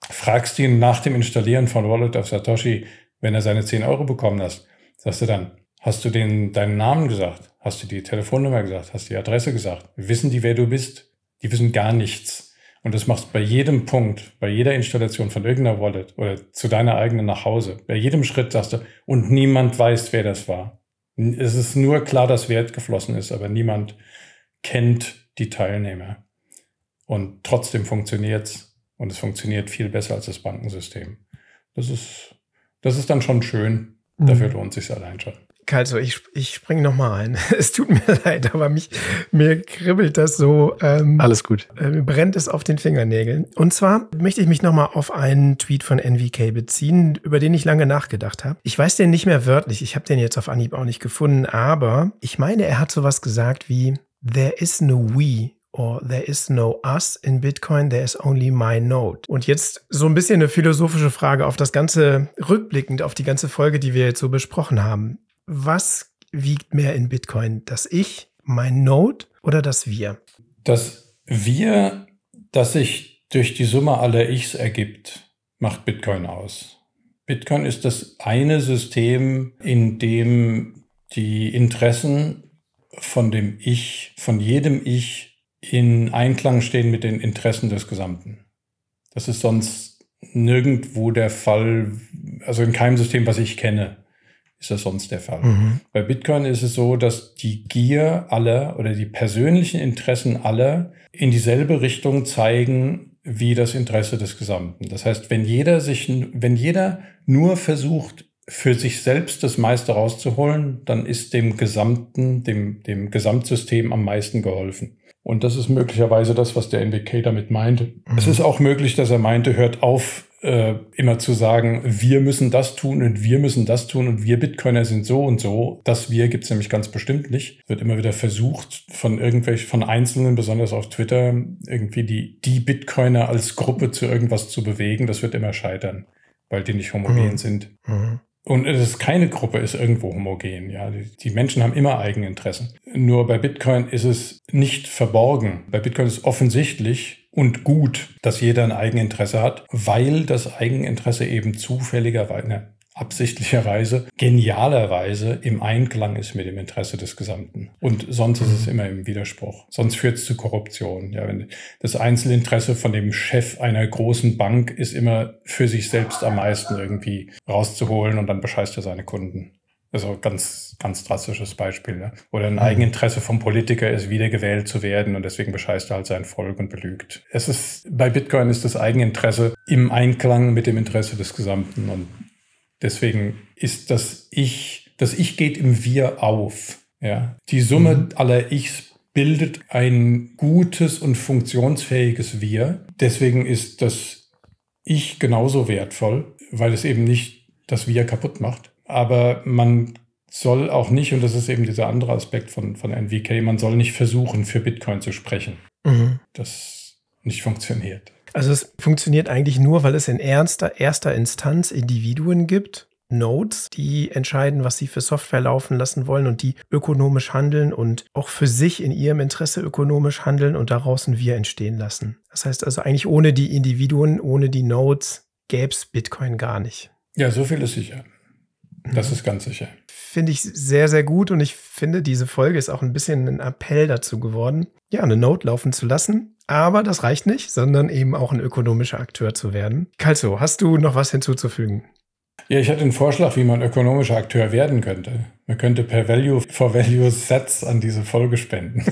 fragst ihn nach dem Installieren von Wallet of Satoshi, wenn er seine 10 Euro bekommen hat, sagst du dann, hast du den, deinen Namen gesagt? Hast du die Telefonnummer gesagt? Hast du die Adresse gesagt? Wissen die, wer du bist? Die wissen gar nichts. Und das machst du bei jedem Punkt, bei jeder Installation von irgendeiner Wallet oder zu deiner eigenen nach Hause. Bei jedem Schritt sagst du, und niemand weiß, wer das war. Es ist nur klar, dass Wert geflossen ist, aber niemand kennt die Teilnehmer. Und trotzdem funktioniert es und es funktioniert viel besser als das Bankensystem. Das ist, das ist dann schon schön. Mhm. Dafür lohnt sich allein schon. Kalso, ich, ich springe nochmal ein. Es tut mir leid, aber mich, mir kribbelt das so. Ähm, Alles gut. Äh, brennt es auf den Fingernägeln. Und zwar möchte ich mich nochmal auf einen Tweet von NVK beziehen, über den ich lange nachgedacht habe. Ich weiß den nicht mehr wörtlich, ich habe den jetzt auf Anhieb auch nicht gefunden, aber ich meine, er hat sowas gesagt wie, There is no we or there is no us in Bitcoin, there is only my node. Und jetzt so ein bisschen eine philosophische Frage auf das Ganze, rückblickend auf die ganze Folge, die wir jetzt so besprochen haben. Was wiegt mehr in Bitcoin? Das Ich, mein Node oder das Wir? Das Wir, das sich durch die Summe aller Ichs ergibt, macht Bitcoin aus. Bitcoin ist das eine System, in dem die Interessen von dem Ich, von jedem Ich in Einklang stehen mit den Interessen des Gesamten. Das ist sonst nirgendwo der Fall, also in keinem System, was ich kenne, ist das sonst der Fall. Mhm. Bei Bitcoin ist es so, dass die Gier aller oder die persönlichen Interessen aller in dieselbe Richtung zeigen wie das Interesse des Gesamten. Das heißt, wenn jeder sich, wenn jeder nur versucht, für sich selbst das meiste rauszuholen, dann ist dem Gesamten, dem, dem Gesamtsystem am meisten geholfen. Und das ist möglicherweise das, was der NWK damit meinte. Mhm. Es ist auch möglich, dass er meinte, hört auf, äh, immer zu sagen, wir müssen das tun und wir müssen das tun und wir Bitcoiner sind so und so. Das wir gibt's nämlich ganz bestimmt nicht. Wird immer wieder versucht, von irgendwelchen, von Einzelnen, besonders auf Twitter, irgendwie die, die Bitcoiner als Gruppe zu irgendwas zu bewegen. Das wird immer scheitern, weil die nicht homogen mhm. sind. Mhm. Und es ist keine Gruppe ist irgendwo homogen. Ja, die, Menschen haben immer Eigeninteressen. Nur bei Bitcoin ist es nicht verborgen. Bei Bitcoin ist offensichtlich und gut, dass jeder ein Eigeninteresse hat, weil das Eigeninteresse eben zufälligerweise, ne, absichtlicherweise, genialerweise im Einklang ist mit dem Interesse des Gesamten. Und sonst ist es immer im Widerspruch. Sonst führt es zu Korruption. Ja, wenn das Einzelinteresse von dem Chef einer großen Bank ist immer für sich selbst am meisten irgendwie rauszuholen und dann bescheißt er seine Kunden. Also ganz, ganz drastisches Beispiel. Ne? Oder ein mhm. Eigeninteresse vom Politiker ist, wiedergewählt zu werden und deswegen bescheißt er halt sein Volk und belügt. Es ist, bei Bitcoin ist das Eigeninteresse im Einklang mit dem Interesse des Gesamten und Deswegen ist das Ich, das Ich geht im Wir auf. Ja? Die Summe mhm. aller Ichs bildet ein gutes und funktionsfähiges Wir. Deswegen ist das Ich genauso wertvoll, weil es eben nicht das Wir kaputt macht. Aber man soll auch nicht, und das ist eben dieser andere Aspekt von, von NVK, man soll nicht versuchen, für Bitcoin zu sprechen. Mhm. Das nicht funktioniert. Also es funktioniert eigentlich nur, weil es in ernster, erster Instanz Individuen gibt, Nodes, die entscheiden, was sie für Software laufen lassen wollen und die ökonomisch handeln und auch für sich in ihrem Interesse ökonomisch handeln und daraus ein Wir entstehen lassen. Das heißt also eigentlich ohne die Individuen, ohne die Nodes gäbe es Bitcoin gar nicht. Ja, so viel ist sicher. Das ist ganz sicher. Finde ich sehr, sehr gut und ich finde, diese Folge ist auch ein bisschen ein Appell dazu geworden, ja, eine Node laufen zu lassen, aber das reicht nicht, sondern eben auch ein ökonomischer Akteur zu werden. Kalso, hast du noch was hinzuzufügen? Ja, ich hatte einen Vorschlag, wie man ökonomischer Akteur werden könnte. Man könnte per Value for Value Sets an diese Folge spenden.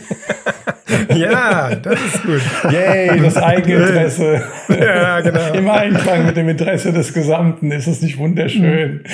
ja, das ist gut. Yay, das Eigeninteresse. ja, genau. Im Einklang mit dem Interesse des Gesamten. Ist es nicht wunderschön?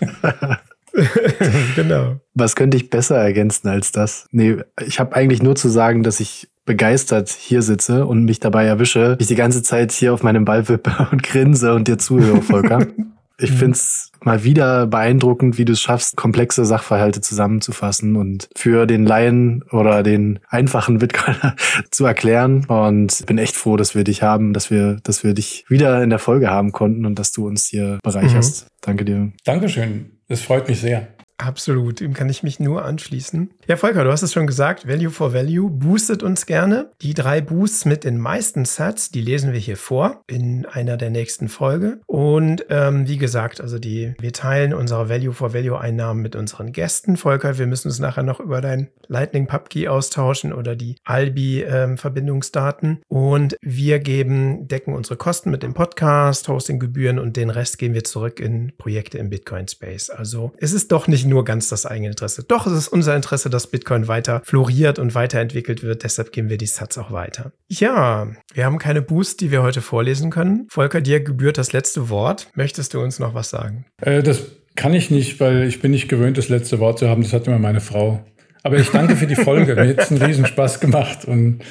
genau. Was könnte ich besser ergänzen als das? Nee, ich habe eigentlich nur zu sagen, dass ich begeistert hier sitze und mich dabei erwische, ich die ganze Zeit hier auf meinem Ball wippe und grinse und dir zuhöre, Volker. Ich mhm. find's mal wieder beeindruckend, wie du es schaffst, komplexe Sachverhalte zusammenzufassen und für den Laien oder den einfachen Bitcoiner zu erklären. Und bin echt froh, dass wir dich haben, dass wir, dass wir dich wieder in der Folge haben konnten und dass du uns hier bereicherst. Mhm. Danke dir. Dankeschön. Es freut mich sehr. Absolut, dem kann ich mich nur anschließen. Ja, Volker, du hast es schon gesagt, Value for Value boostet uns gerne. Die drei Boosts mit den meisten Sats, die lesen wir hier vor in einer der nächsten Folge. Und ähm, wie gesagt, also die, wir teilen unsere Value for Value Einnahmen mit unseren Gästen. Volker, wir müssen uns nachher noch über dein Lightning PubKey austauschen oder die Albi ähm, Verbindungsdaten. Und wir geben, decken unsere Kosten mit dem Podcast, Hostinggebühren und den Rest geben wir zurück in Projekte im Bitcoin Space. Also es ist doch nicht nur ganz das eigene Interesse. Doch, es ist unser Interesse, dass Bitcoin weiter floriert und weiterentwickelt wird. Deshalb geben wir die Sats auch weiter. Ja, wir haben keine Boost, die wir heute vorlesen können. Volker, dir gebührt das letzte Wort. Möchtest du uns noch was sagen? Äh, das Kann ich nicht, weil ich bin nicht gewöhnt, das letzte Wort zu haben. Das hat immer meine Frau. Aber ich danke für die Folge. Mir hat es einen Riesenspaß gemacht und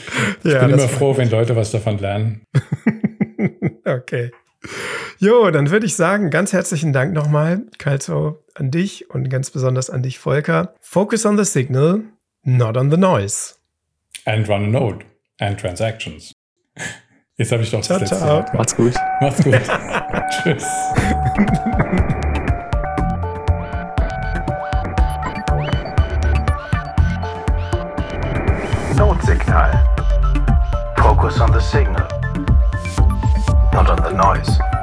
ich ja, bin immer froh, wenn Leute was davon lernen. okay. Jo, dann würde ich sagen, ganz herzlichen Dank nochmal, Kalzo, an dich und ganz besonders an dich, Volker. Focus on the signal, not on the noise. And run a node and transactions. Jetzt habe ich doch ciao, das letzte ciao. Macht's gut. Macht's gut. Tschüss. Notsignal. Focus on the signal, not on the noise.